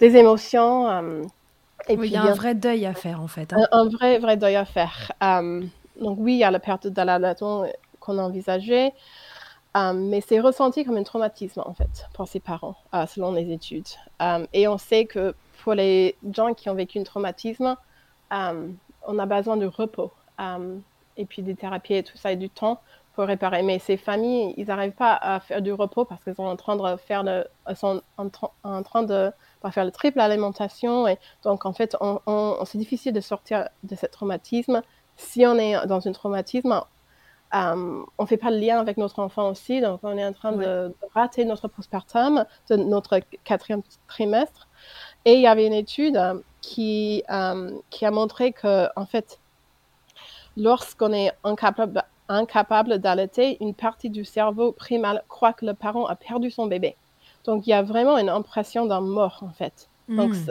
des émotions. et il y a un vrai deuil à faire en fait. Hein. Un, vrai vrai deuil à faire. Donc oui, il y a la perte de l'allaitement qu'on a envisagée, euh, mais c'est ressenti comme un traumatisme en fait pour ses parents, euh, selon les études. Euh, et on sait que pour les gens qui ont vécu un traumatisme, on a besoin de repos et puis des thérapies et tout ça et du temps pour réparer. Mais ces familles, ils n'arrivent pas à faire du repos parce qu'ils sont en train de faire le, sont en, train de faire le triple alimentation donc en fait, c'est difficile de sortir de ce traumatisme si on est dans un traumatisme, euh, on ne fait pas le lien avec notre enfant aussi, donc on est en train de, rater notre postpartum, de notre quatrième trimestre. Et il y avait une étude qui, euh, qui a montré que, en fait, lorsqu'on est incapable, incapable d'allaiter, une partie du cerveau primal croit que le parent a perdu son bébé. Donc il y a vraiment une impression d'un mort, en fait. Donc hmm.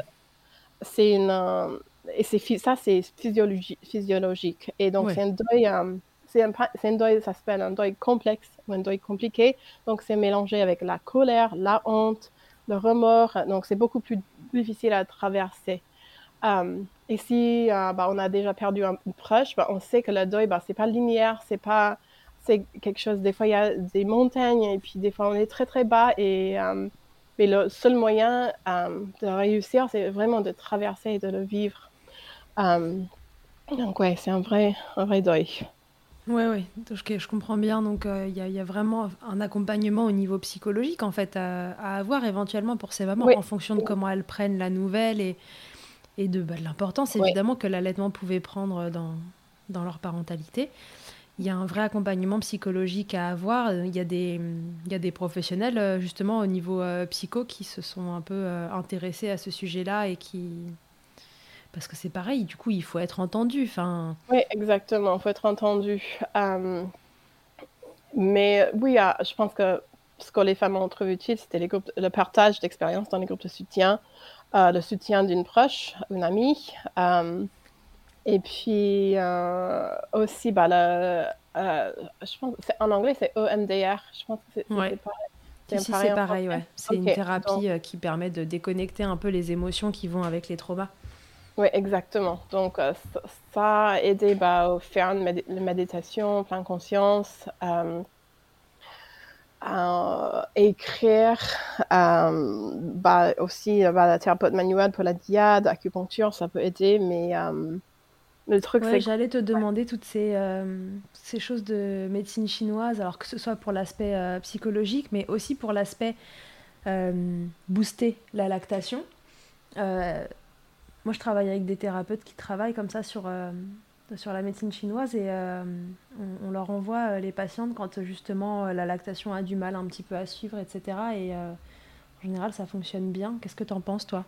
c'est une euh, et c'est ça, c'est physiologique. Et donc, c'est un deuil, euh, c'est un, deuil, ça s'appelle un deuil complexe ou un deuil compliqué. Donc, c'est mélangé avec la colère, la honte, le remords. Donc, c'est beaucoup plus difficile à traverser. Euh, et si euh, bah, on a déjà perdu un, proche, bah, on sait que le deuil, bah, c'est pas linéaire, c'est pas, c'est quelque chose. Des fois, il y a des montagnes et puis des fois, on est très très bas et mais le seul moyen de réussir, c'est vraiment de traverser et de le vivre. Euh, donc ouais, c'est un vrai, un vrai deuil. Oui, oui, je, comprends bien. Donc, il y, a vraiment un accompagnement au niveau psychologique, en fait, à, avoir éventuellement pour ces mamans, en fonction de comment elles prennent la nouvelle et, et de, bah, l'importance, évidemment, que l'allaitement pouvait prendre dans, dans leur parentalité il y a un vrai accompagnement psychologique à avoir. Il y a des, il y a des professionnels, euh, justement, au niveau euh, psycho, qui se sont un peu euh, intéressés à ce sujet-là et qui. Parce que c'est pareil, du coup, il faut être entendu. Enfin... Oui, exactement, il faut être entendu. mais oui, ah, je pense que ce que les femmes ont trouvé utile, c'était les groupes, le partage d'expériences dans les groupes de soutien, le soutien d'une proche, une amie. Et puis euh, aussi, bah, le, euh, je pense, en anglais, c'est EMDR. Je pense que c'est pareil. C'est pareil, ouais. C'est une thérapie euh, qui permet de déconnecter un peu les émotions qui vont avec les traumas. Oui, exactement. Donc, ça a aidé bah, à faire une méditation, plein conscience, à écrire, bah, aussi bah, la thérapeute manuelle pour la diade, acupuncture, ça peut aider, mais le truc, c'est j'allais te demander toutes ces, euh, ces choses de médecine chinoise, alors que ce soit pour l'aspect euh, psychologique, mais aussi pour l'aspect euh, booster la lactation. Moi, je travaille avec des thérapeutes qui travaillent comme ça sur, sur la médecine chinoise et on, on, leur envoie les patientes quand justement la lactation a du mal un petit peu à suivre, etc. Et en général, ça fonctionne bien. Qu'est-ce que tu en penses, toi?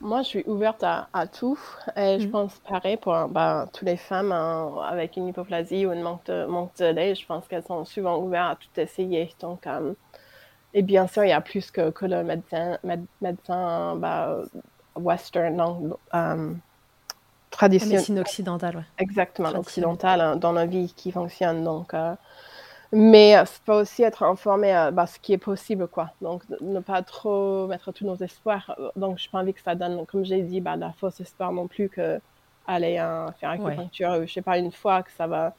Moi, je suis ouverte à, à tout. Et je mhm. pense pareil pour bah, toutes les femmes hein, avec une hypoplasie ou un manque de, manque de lait. Je pense qu'elles sont souvent ouvertes à tout essayer. Donc, euh, et bien sûr, il y a plus que, que le médecin, médecin bah, western, non, euh, traditionnel. La médecine occidentale, ouais. Exactement, occidentale hein, dans la vie qui fonctionne. Donc, euh, mais ça peut aussi être informé à bah, ce qui est possible, quoi. Donc, ne pas trop mettre tous nos espoirs. Donc, je n'ai pas envie que ça donne, comme j'ai dit, bah, la fausse espoir non plus que aller hein, faire acupuncture, ouais. je sais pas, une fois que ça va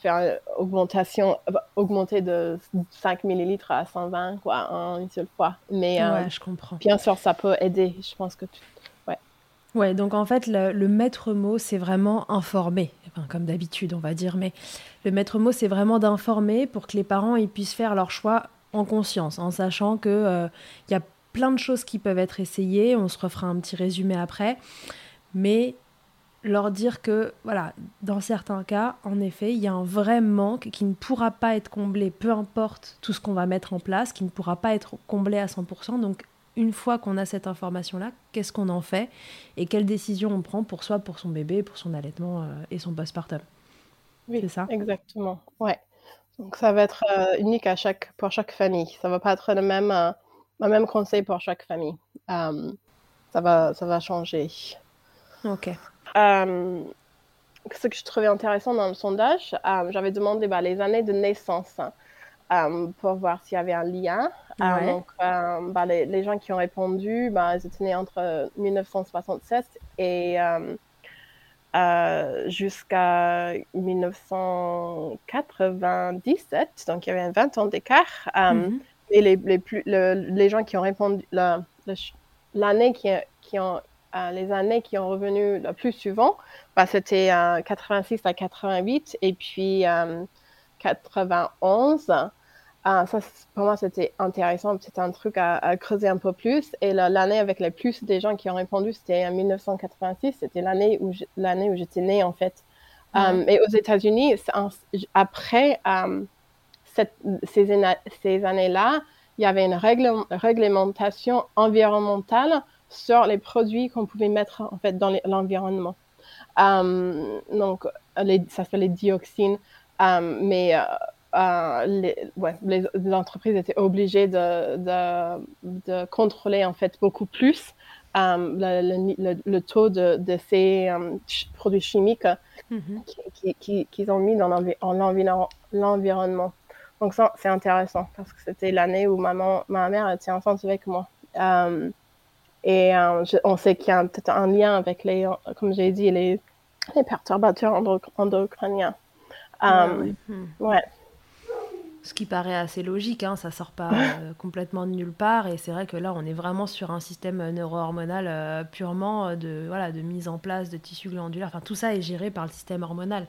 faire augmentation, augmenter de 5 millilitres à 120, quoi, en une seule fois. Mais, euh, je comprends. Bien sûr, ça peut aider. Je pense que tu... Ouais. Donc en fait, le, maître mot, c'est vraiment informer. Comme d'habitude, on va dire. Mais le maître mot, c'est vraiment d'informer pour que les parents ils puissent faire leur choix en conscience, en sachant qu'il euh, il y a plein de choses qui peuvent être essayées. On se refera un petit résumé après. Mais leur dire que, voilà, dans certains cas, en effet, il y a un vrai manque qui ne pourra pas être comblé, peu importe tout ce qu'on va mettre en place, qui ne pourra pas être comblé à 100%. Donc, une fois qu'on a cette information-là, qu'est-ce qu'on en fait et quelles décisions on prend pour soi, pour son bébé, pour son allaitement euh, et son postpartum. Oui, c'est ça? Exactement, ouais. Donc ça va être euh, unique à chaque, pour chaque famille. Ça va pas être le même, euh, le même conseil pour chaque famille. ça, va, ça va changer. Ok. ce que je trouvais intéressant dans le sondage, j'avais demandé bah, les années de naissance. Um, pour voir s'il y avait un lien. Um, donc, um, bah, les, les, gens qui ont répondu, bah, ils étaient nés entre 1967 et euh, jusqu'à 1997, donc il y avait 20 ans d'écart. Et les, les, plus, les gens qui ont répondu, l'année qui, qui ont, euh, les années qui ont revenu le plus souvent, bah, c'était 86 à 88 et puis 91. Ah, ça, pour moi, c'était intéressant. C'était un truc à, creuser un peu plus. Et l'année avec le plus des gens qui ont répondu, c'était en 1986. C'était l'année où l'année où j'étais née, en fait. Um, et aux États-Unis, après um, cette, ces, ces années-là, il y avait une réglementation environnementale sur les produits qu'on pouvait mettre en fait dans l'environnement. Um, donc, les, ça s'appelle les dioxines. mais euh, euh, les, ouais, les, entreprises étaient obligées de, de, de, contrôler en fait beaucoup plus euh, le, le, taux de, de ces euh, produits chimiques mm-hmm. qu'ils qui, ont mis dans l'environnement. Donc ça, c'est intéressant parce que c'était l'année où maman, ma mère était enceinte avec moi. et on sait qu'il y a peut-être un lien avec les, comme j'ai dit, les, les perturbateurs endocriniens. ouais. Ce qui paraît assez logique, hein, ça sort pas euh, complètement de nulle part. Et c'est vrai que là, on est vraiment sur un système neuro-hormonal euh, purement de, voilà, de mise en place de tissus glandulaires. Enfin, tout ça est géré par le système hormonal.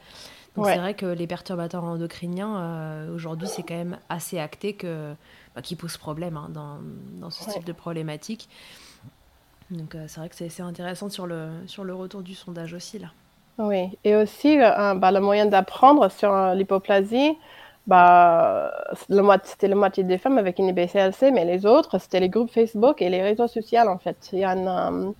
Donc c'est vrai que les perturbateurs endocriniens, euh, aujourd'hui, c'est quand même assez acté que, bah, qui posent problème hein, dans, dans, ce type de problématique. Donc c'est vrai que c'est intéressant sur le, sur le retour du sondage aussi, là. Oui, et aussi, bah, le moyen d'apprendre sur l'hypoplasie, bah, c'était la moitié des femmes avec une IBCLC, mais les autres, c'était les groupes Facebook et les réseaux sociaux, en fait. Il y a une, euh,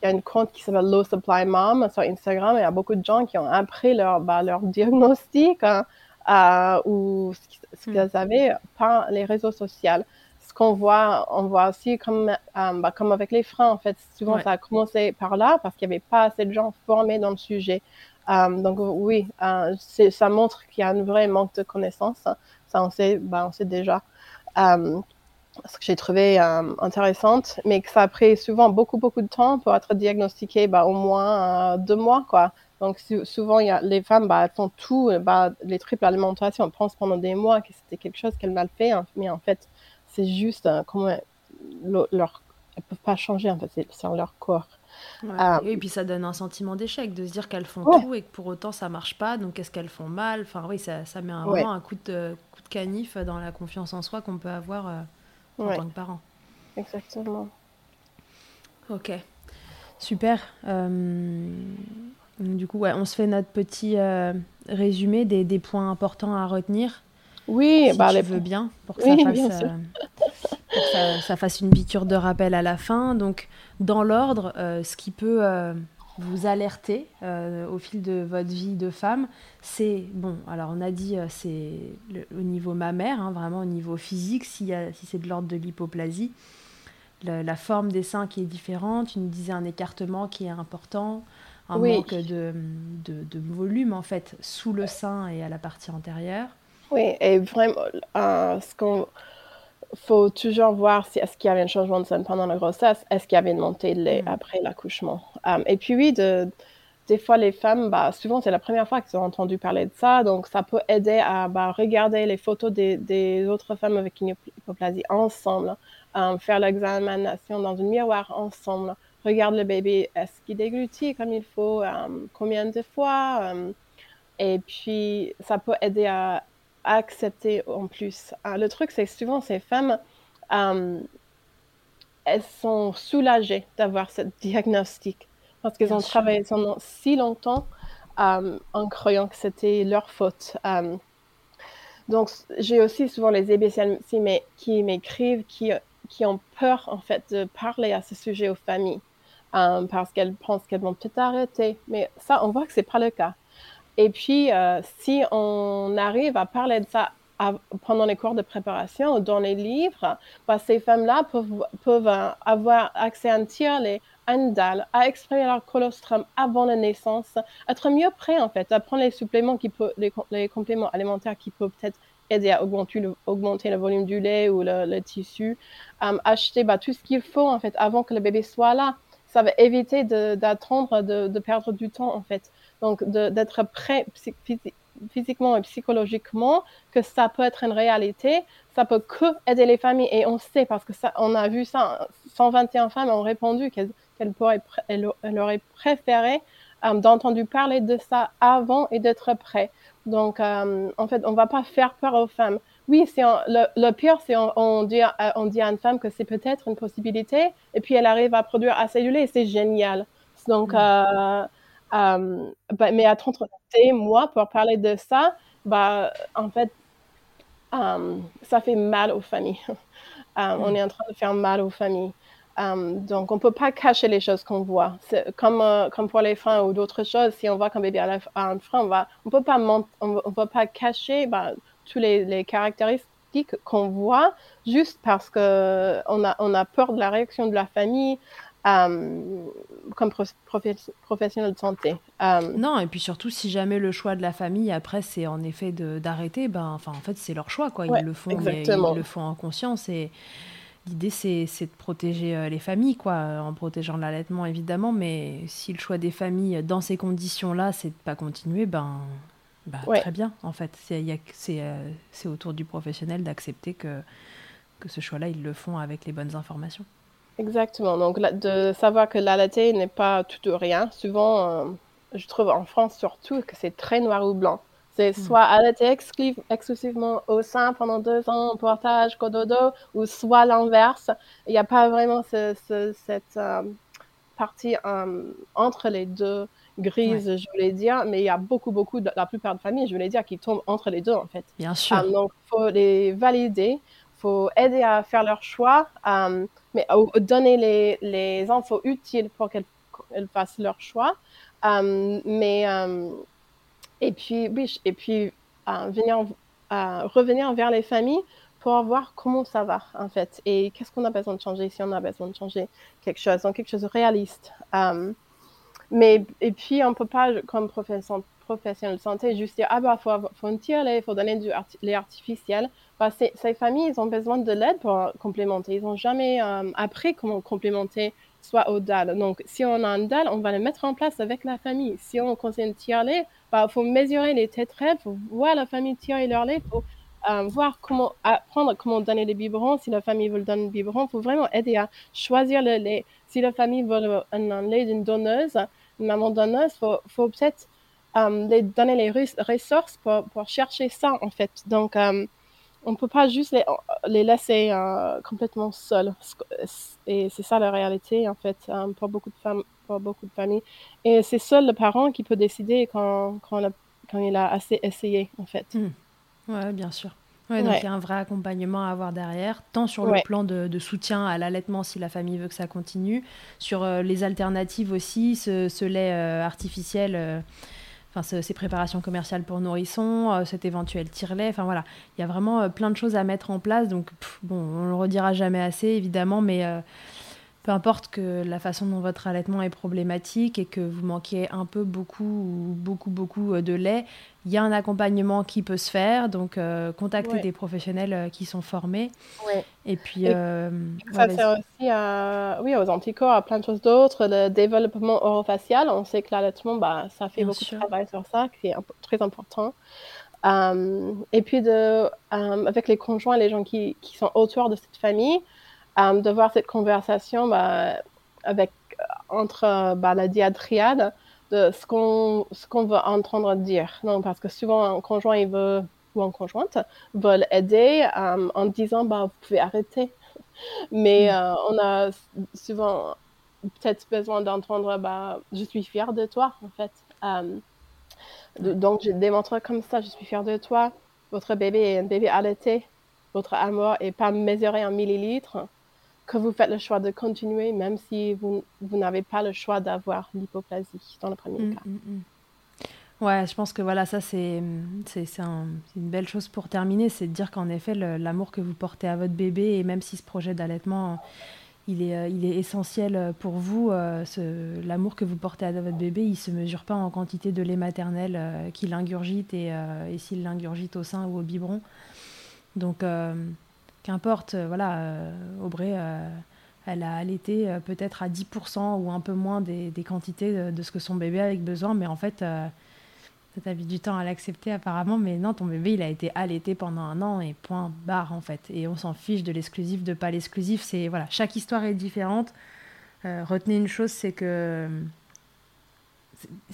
il y a une compte qui s'appelle Low Supply Mom sur Instagram et il y a beaucoup de gens qui ont appris leur, bah, leur diagnostic hein, euh, ou ce qu'ils hmm. avaient par les réseaux sociaux. Ce qu'on voit, on voit aussi comme, euh, bah, comme avec les freins, en fait. Souvent, ça a commencé par là parce qu'il n'y avait pas assez de gens formés dans le sujet. Euh, donc oui, euh, ça montre qu'il y a un vrai manque de connaissances. Ça, on sait, bah, on sait déjà. Euh, ce que j'ai trouvé intéressante, mais que ça a pris souvent beaucoup, beaucoup de temps pour être diagnostiqué, bah, au moins deux mois, quoi. Donc souvent, y a, les femmes, bah, elles font tout, bah, les triples alimentations, elles pensent pendant des mois que c'était quelque chose qu'elles mal fait, hein. mais en fait, c'est juste comment leur, elles peuvent pas changer, en fait, c'est leur corps. Ah. et puis ça donne un sentiment d'échec, de se dire qu'elles font tout et que pour autant ça marche pas, donc est-ce qu'elles font mal? Enfin oui, ça, ça met un, vraiment un coup de, coup de canif dans la confiance en soi qu'on peut avoir euh, en tant que parent. Exactement. Ok, super. Euh, du coup, ouais, on se fait notre petit euh, résumé des, des, points importants à retenir. Oui, si bah, tu les... veux bien, pour que ça *laughs* fasse ça, fasse une piqûre de rappel à la fin. Donc, dans l'ordre, euh, ce qui peut euh, vous alerter euh, au fil de votre vie de femme, c'est, bon, alors on a dit, c'est au niveau mammaire, hein, vraiment au niveau physique, si, si c'est de l'ordre de l'hypoplasie. La, forme des seins qui est différente, tu nous disais un écartement qui est important, un manque de, de, de, volume en fait sous le sein et à la partie antérieure. Oui, et vraiment, ce qu'on faut toujours voir si est-ce qu'il y avait un changement de sein pendant la grossesse, est-ce qu'il y avait une montée de lait mm. après l'accouchement. Um, et puis oui, de, des fois les femmes, bah, souvent c'est la première fois qu'elles ont entendu parler de ça, donc ça peut aider à bah, regarder les photos des, des, autres femmes avec une hypoplasie ensemble, um, faire l'examination dans un miroir ensemble, regarde le bébé, est-ce qu'il déglutit comme il faut, um, combien de fois, et puis ça peut aider à accepter en plus. Ah, le truc, c'est que souvent, ces femmes, euh, elles sont soulagées d'avoir ce diagnostic parce qu'elles ont travaillé pendant si longtemps euh, en croyant que c'était leur faute. Euh, donc, j'ai aussi souvent les EBC qui m'écrivent, qui, qui ont peur, en fait, de parler à ce sujet aux familles. parce qu'elles pensent qu'elles vont peut-être arrêter. Mais ça, on voit que c'est pas le cas. Et puis, euh, si on arrive à parler de ça pendant les cours de préparation ou dans les livres, bah, ces femmes-là peuvent, peuvent euh, avoir accès à un tiers dalle, à exprimer leur colostrum avant la naissance, être mieux prêt en fait, à prendre les suppléments qui peut, les, compléments alimentaires qui peuvent peut-être aider à augmenter le, augmenter le volume du lait ou le, tissu, euh, acheter bah, tout ce qu'il faut en fait avant que le bébé soit là. Ça va éviter d'attendre, de, de, perdre du temps en fait. Donc, d'être prêt physiquement et psychologiquement que ça peut être une réalité, ça peut que aider les familles. Et on sait, parce que ça, on a vu ça, 121 femmes ont répondu qu'elles elles, auraient préféré euh, d'entendre parler de ça avant et d'être prêt. Donc, euh, en fait, on ne va pas faire peur aux femmes. Oui, c'est le, pire, c'est on, on, dit, on dit à une femme que c'est peut-être une possibilité, et puis elle arrive à produire assez lait, c'est génial. Donc, mm. euh, euh, bah, mais à et moi, pour parler de ça, bah, en fait, euh, ça fait mal aux familles. *laughs* Euh, on mm. est en train de faire mal aux familles. donc, on ne peut pas cacher les choses qu'on voit. Comme, comme pour les freins ou d'autres choses, si on voit qu'un bébé a un frein, on ne peut, pas on, peut pas cacher bah, tous les, les caractéristiques qu'on voit juste parce qu'on a, on a peur de la réaction de la famille. Euh, comme professionnel de santé. Euh, non, et puis surtout, si jamais le choix de la famille, après, c'est en effet d'arrêter, ben, enfin, en fait, c'est leur choix, quoi. Ils, le font, ils, le font en conscience et l'idée, c'est de protéger euh, les familles, quoi, en protégeant l'allaitement, évidemment, mais si le choix des familles dans ces conditions-là, c'est de pas continuer, ben, bah, Ouais. très bien, en fait. C'est il y a que- c'est, euh, c'est au tour du professionnel d'accepter que, que ce choix-là, ils le font avec les bonnes informations. Exactement. Donc, la- de savoir que l'allaité n'est pas tout ou rien. Souvent, euh, je trouve en France surtout que c'est très noir ou blanc. C'est soit allaiter exclu- exclusivement au sein pendant deux ans, portage, cododo, ou soit l'inverse. Il n'y a pas vraiment ce- ce- cette euh, partie euh, entre les deux grises, je voulais dire, mais il y a beaucoup, beaucoup, de, la plupart de familles, je voulais dire, qui tombent entre les deux, en fait. Bien sûr. Donc, il faut les valider, il faut aider à faire leur choix, mais au- donner les, les infos utiles pour qu'elles fassent leur choix. Um, mais, um, et puis, oui, et puis euh, euh, revenir vers les familles pour voir comment ça va, en fait, et qu'est-ce qu'on a besoin de changer, si on a besoin de changer quelque chose, donc quelque chose de réaliste. Mais, et puis, on ne peut pas, comme professionnel, professionnel de santé, juste dire, ah bah, avoir- faut tirer, il faut donner du arti- lait artificiel. Bah, ces, familles, ils ont besoin de l'aide pour complémenter. Ils n'ont jamais euh, appris comment complémenter, soit au DAL. Donc, si on a un DAL, on va le mettre en place avec la famille. Si on conseille un tirer-lait, bah, faut mesurer les tétrades, faut voir la famille tirer leur lait, faut euh, voir comment apprendre comment donner les biberons. Si la famille veut donner le biberon, faut vraiment aider à choisir le lait. Si la famille veut un, lait d'une donneuse, une maman donneuse, faut, faut peut-être euh, les donner les res- ressources pour, pour chercher ça, en fait. Donc, euh, on ne peut pas juste les, les laisser euh, complètement seuls. Et c'est ça la réalité, en fait, pour, beaucoup de femmes, pour beaucoup de familles. Et c'est seul le parent qui peut décider quand, quand, il a assez essayé, en fait. Ouais, bien sûr. Ouais, donc Ouais. il y a un vrai accompagnement à avoir derrière, tant sur le plan de, de soutien à l'allaitement si la famille veut que ça continue, sur euh, les alternatives aussi, ce, ce lait euh, artificiel, enfin ce- ces préparations commerciales pour nourrissons, euh, cet éventuel tire-lait, enfin voilà, il y a vraiment euh, plein de choses à mettre en place. Donc pff, bon, on le redira jamais assez évidemment, mais euh, peu importe que la façon dont votre allaitement est problématique et que vous manquiez un peu beaucoup ou beaucoup beaucoup euh, de lait, il y a un accompagnement qui peut se faire. Donc euh, contactez Ouais. des professionnels euh, qui sont formés. Ouais. Et puis Et euh, Ça ouais, sert aussi à, oui, aux anticorps, à plein de choses d'autres. Le développement orofacial, on sait que l'allaitement, bah, ça fait Bien beaucoup sûr. de travail sur ça, qui est très important. Et puis, de, avec les conjoints, les gens qui, qui sont autour de cette famille, euh, de voir cette conversation bah, avec, entre euh, bah, la diatriade de ce qu'on ce qu'on veut entendre dire. Non, parce que souvent, un conjoint, il veut, ou une conjointe, veulent aider euh, en disant, bah, vous pouvez arrêter. Mais euh, on a souvent peut-être besoin d'entendre, bah, je suis fière de toi, en fait. Euh, de- donc, je démontre comme ça, je suis fière de toi. Votre bébé est un bébé allaité. Votre amour n'est pas mesuré en millilitres. Que vous faites le choix de continuer, même si vous, vous n'avez pas le choix d'avoir l'hypoplasie dans le premier Mm, cas. mm, mm. Ouais, je pense que voilà, ça c'est c'est c'est un- une belle chose pour terminer, c'est de dire qu'en effet l'amour que vous portez à votre bébé et même si ce projet d'allaitement il est, euh, il est essentiel pour vous, euh, l'amour que vous portez à votre bébé, il se mesure pas en quantité de lait maternel euh, qu'il ingurgite et, euh, et s'il l'ingurgite au sein ou au biberon. Donc euh, qu'importe, euh, voilà, euh, Aubrey, euh, elle a allaité peut-être à 10% ou un peu moins des, quantités de, ce que son bébé a besoin, mais en fait, euh, ça t'a mis du temps à l'accepter apparemment, mais non, ton bébé, il a été allaité pendant un an et point barre en fait. Et on s'en fiche de l'exclusif, de pas l'exclusif, c'est voilà, chaque histoire est différente. Retenez une chose, c'est que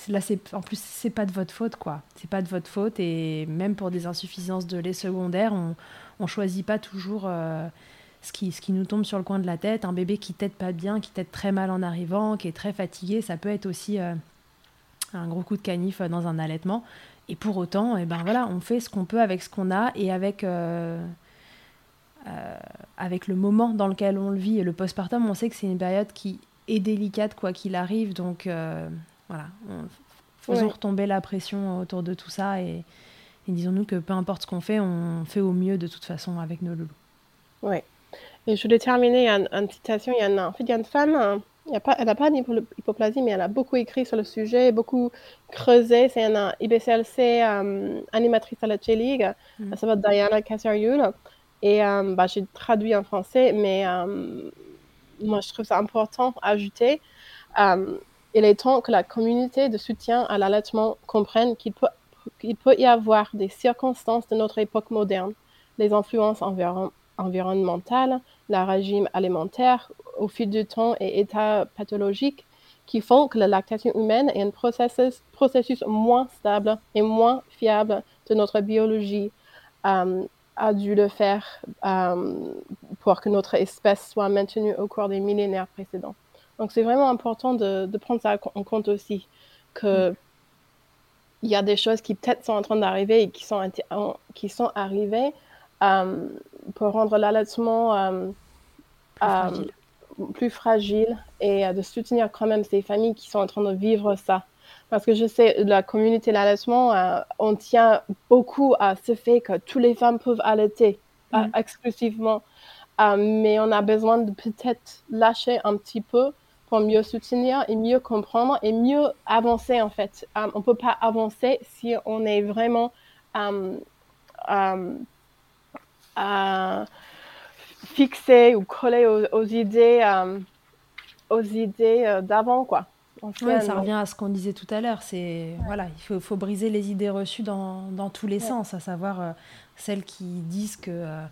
là, c'est en plus, c'est pas de votre faute quoi. C'est pas de votre faute et même pour des insuffisances de lait secondaire, on on choisit pas toujours euh, ce qui ce qui nous tombe sur le coin de la tête. Un bébé qui tète pas bien, qui tète très mal en arrivant, qui est très fatigué, ça peut être aussi euh, un gros coup de canif dans un allaitement. Et pour autant, eh ben voilà, on fait ce qu'on peut avec ce qu'on a et avec euh, avec le moment dans lequel on le vit. Et le postpartum, on sait que c'est une période qui est délicate quoi qu'il arrive. Donc voilà, on- faisons Ouais. retomber la pression autour de tout ça et, et disons-nous que peu importe ce qu'on fait, on fait au mieux de toute façon avec nos loulous. Oui. Et je voulais terminer, a une, une citation, il y a une, en fait, il y a une femme, hein, il y a pas, elle n'a pas d'hypoplasie, mais elle a beaucoup écrit sur le sujet, beaucoup creusé. C'est une euh, IBCLC euh, animatrice à la J-League, Mhm. elle s'appelle Diana Casariul. Et euh, bah, j'ai traduit en français, mais moi je trouve ça important à ajouter. Il est temps que la communauté de soutien à l'allaitement comprenne qu'il peut il peut y avoir des circonstances de notre époque moderne, les influences environnementales, le régime alimentaire au fil du temps et états pathologiques qui font que la lactation humaine est un processus, moins stable et moins fiable de notre biologie. Euh, a dû le faire euh, pour que notre espèce soit maintenue au cours des millénaires précédents. Donc c'est vraiment important de, de, prendre ça en compte aussi, que il y a des choses qui peut-être sont en train d'arriver et qui sont, qui sont arrivées euh, pour rendre l'allaitement euh, plus, fragile et de soutenir quand même ces familles qui sont en train de vivre ça. Parce que je sais, la communauté l'allaitement, euh, on tient beaucoup à ce fait que toutes les femmes peuvent allaiter mm. exclusivement. Euh, mais on a besoin de peut-être lâcher un petit peu pour mieux soutenir et mieux comprendre et mieux avancer en fait. Euh, on ne peut pas avancer si on est vraiment fixé ou collé aux, aux idées, aux idées d'avant quoi. Ouais, ça revient à ce qu'on disait tout à l'heure. C'est voilà, il faut, faut, briser les idées reçues dans, dans tous les sens, à savoir euh, celles qui disent que euh,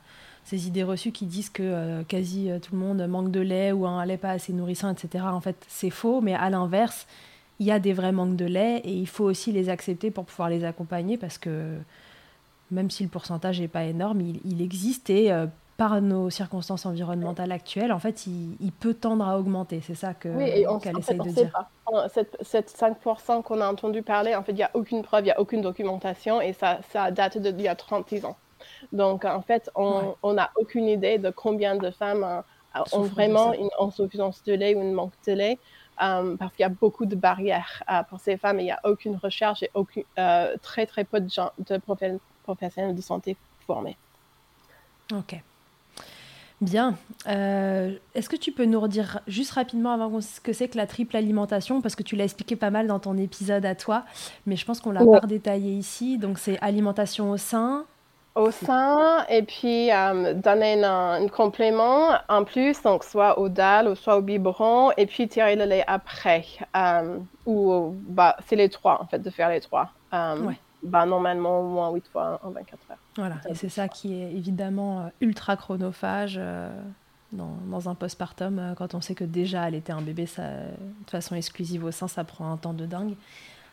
ces idées reçues qui disent que euh, quasi tout le monde manque de lait ou un lait pas assez nourrissant, etc. En fait, c'est faux, mais à l'inverse, il y a des vrais manques de lait et il faut aussi les accepter pour pouvoir les accompagner parce que même si le pourcentage n'est pas énorme, il, il existe et par nos circonstances environnementales actuelles, en fait, il, peut tendre à augmenter. C'est ça que oui, qu'elle essaye de dire. Cette, cette 5% qu'on a entendu parler, en fait, il n'y a aucune preuve, il n'y a aucune documentation et ça, ça date d'il y a 36 ans. Donc, en fait, on n'a aucune idée de combien de femmes euh, ont vraiment une insuffisance de lait ou une manque de lait. Euh, parce qu'il y a beaucoup de barrières euh, pour ces femmes et il n'y a aucune recherche et aucune, très très peu de, gens, de professionnels de santé formés. Ok. Bien. Euh, est-ce que tu peux nous redire juste rapidement avant ce que c'est que la triple alimentation? Parce que tu l'as expliqué pas mal dans ton épisode à toi, mais je pense qu'on l'a pas redétaillé ici. Donc c'est alimentation au sein. Au sein, et puis euh, donner un, complément en plus, donc soit au dalle ou soit au biberon, et puis tirer le lait après. Euh, ou bah, c'est les trois en fait, de faire les trois. Ouais bah, normalement au moins 8 fois en 24 heures. Voilà, et c'est ça qui est évidemment euh, ultra chronophage euh, dans, dans, un postpartum, euh, quand on sait que déjà allaiter un bébé ça, de façon exclusive au sein, ça prend un temps de dingue.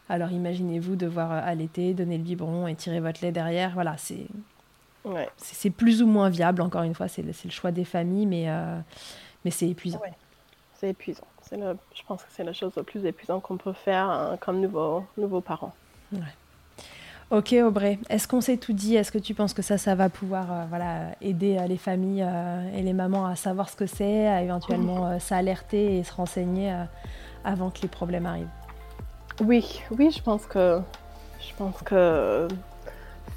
Alors imaginez-vous devoir allaiter, donner le biberon et tirer votre lait derrière. Voilà, c'est ouais. c'est plus ou moins viable, encore une fois, c'est le, le, choix des familles, mais, mais c'est épuisant. Ouais. C'est épuisant. Le, je pense que c'est la chose la plus épuisante qu'on peut faire hein, comme nouveau, nouveau parent. Ouais. Ok Aubrey, est-ce qu'on s'est tout dit? Est-ce que tu penses que ça, ça va pouvoir euh, voilà, aider euh, les familles euh, et les mamans à savoir ce que c'est, à éventuellement s'alerter et se renseigner avant que les problèmes arrivent? Oui, oui, je pense que je pense que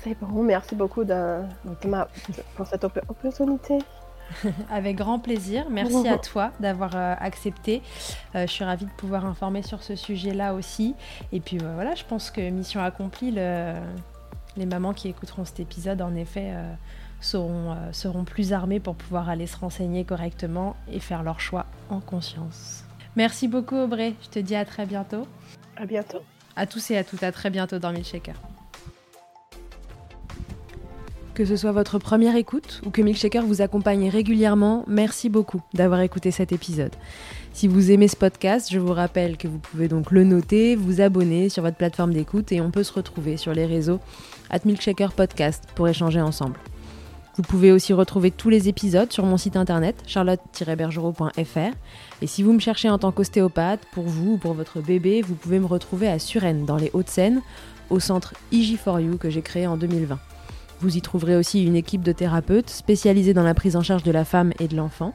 c'est bon. Merci beaucoup de, pour cette opportunité. *laughs* Avec grand plaisir. Merci à *laughs* toi d'avoir euh, accepté. Euh, je suis ravie de pouvoir informer sur ce sujet-là aussi. Et puis euh, voilà, je pense que mission accomplie. Les mamans qui écouteront cet épisode, en effet, seront, seront plus armées pour pouvoir aller se renseigner correctement et faire leur choix en conscience. Merci beaucoup Aubrey. Je te dis à très bientôt. À bientôt. À tous et à toutes, à très bientôt dans Milkshaker. Que ce soit votre première écoute ou que Milkshaker vous accompagne régulièrement, merci beaucoup d'avoir écouté cet épisode. Si vous aimez ce podcast, je vous rappelle que vous pouvez donc le noter, vous abonner sur votre plateforme d'écoute et on peut se retrouver sur les réseaux at Milkshaker Podcast pour échanger ensemble. Vous pouvez aussi retrouver tous les épisodes sur mon site internet charlotte-bergerot.fr et si vous me cherchez en tant qu'ostéopathe, pour vous ou pour votre bébé, vous pouvez me retrouver à Suresnes dans les Hauts-de-Seine au centre IG4U que j'ai créé en 2020. Vous y trouverez aussi une équipe de thérapeutes spécialisés dans la prise en charge de la femme et de l'enfant.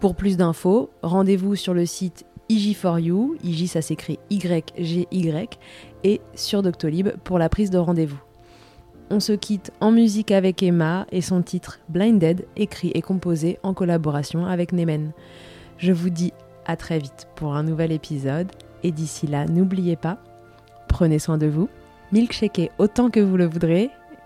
Pour plus d'infos, rendez-vous sur le site IG4U, IG ça s'écrit Y-G-Y, et sur Doctolib pour la prise de rendez-vous. On se quitte en musique avec Emma et son titre Blinded, écrit et composé en collaboration avec Nemen. Je vous dis à très vite pour un nouvel épisode, et d'ici là, n'oubliez pas, prenez soin de vous, milkshakez autant que vous le voudrez,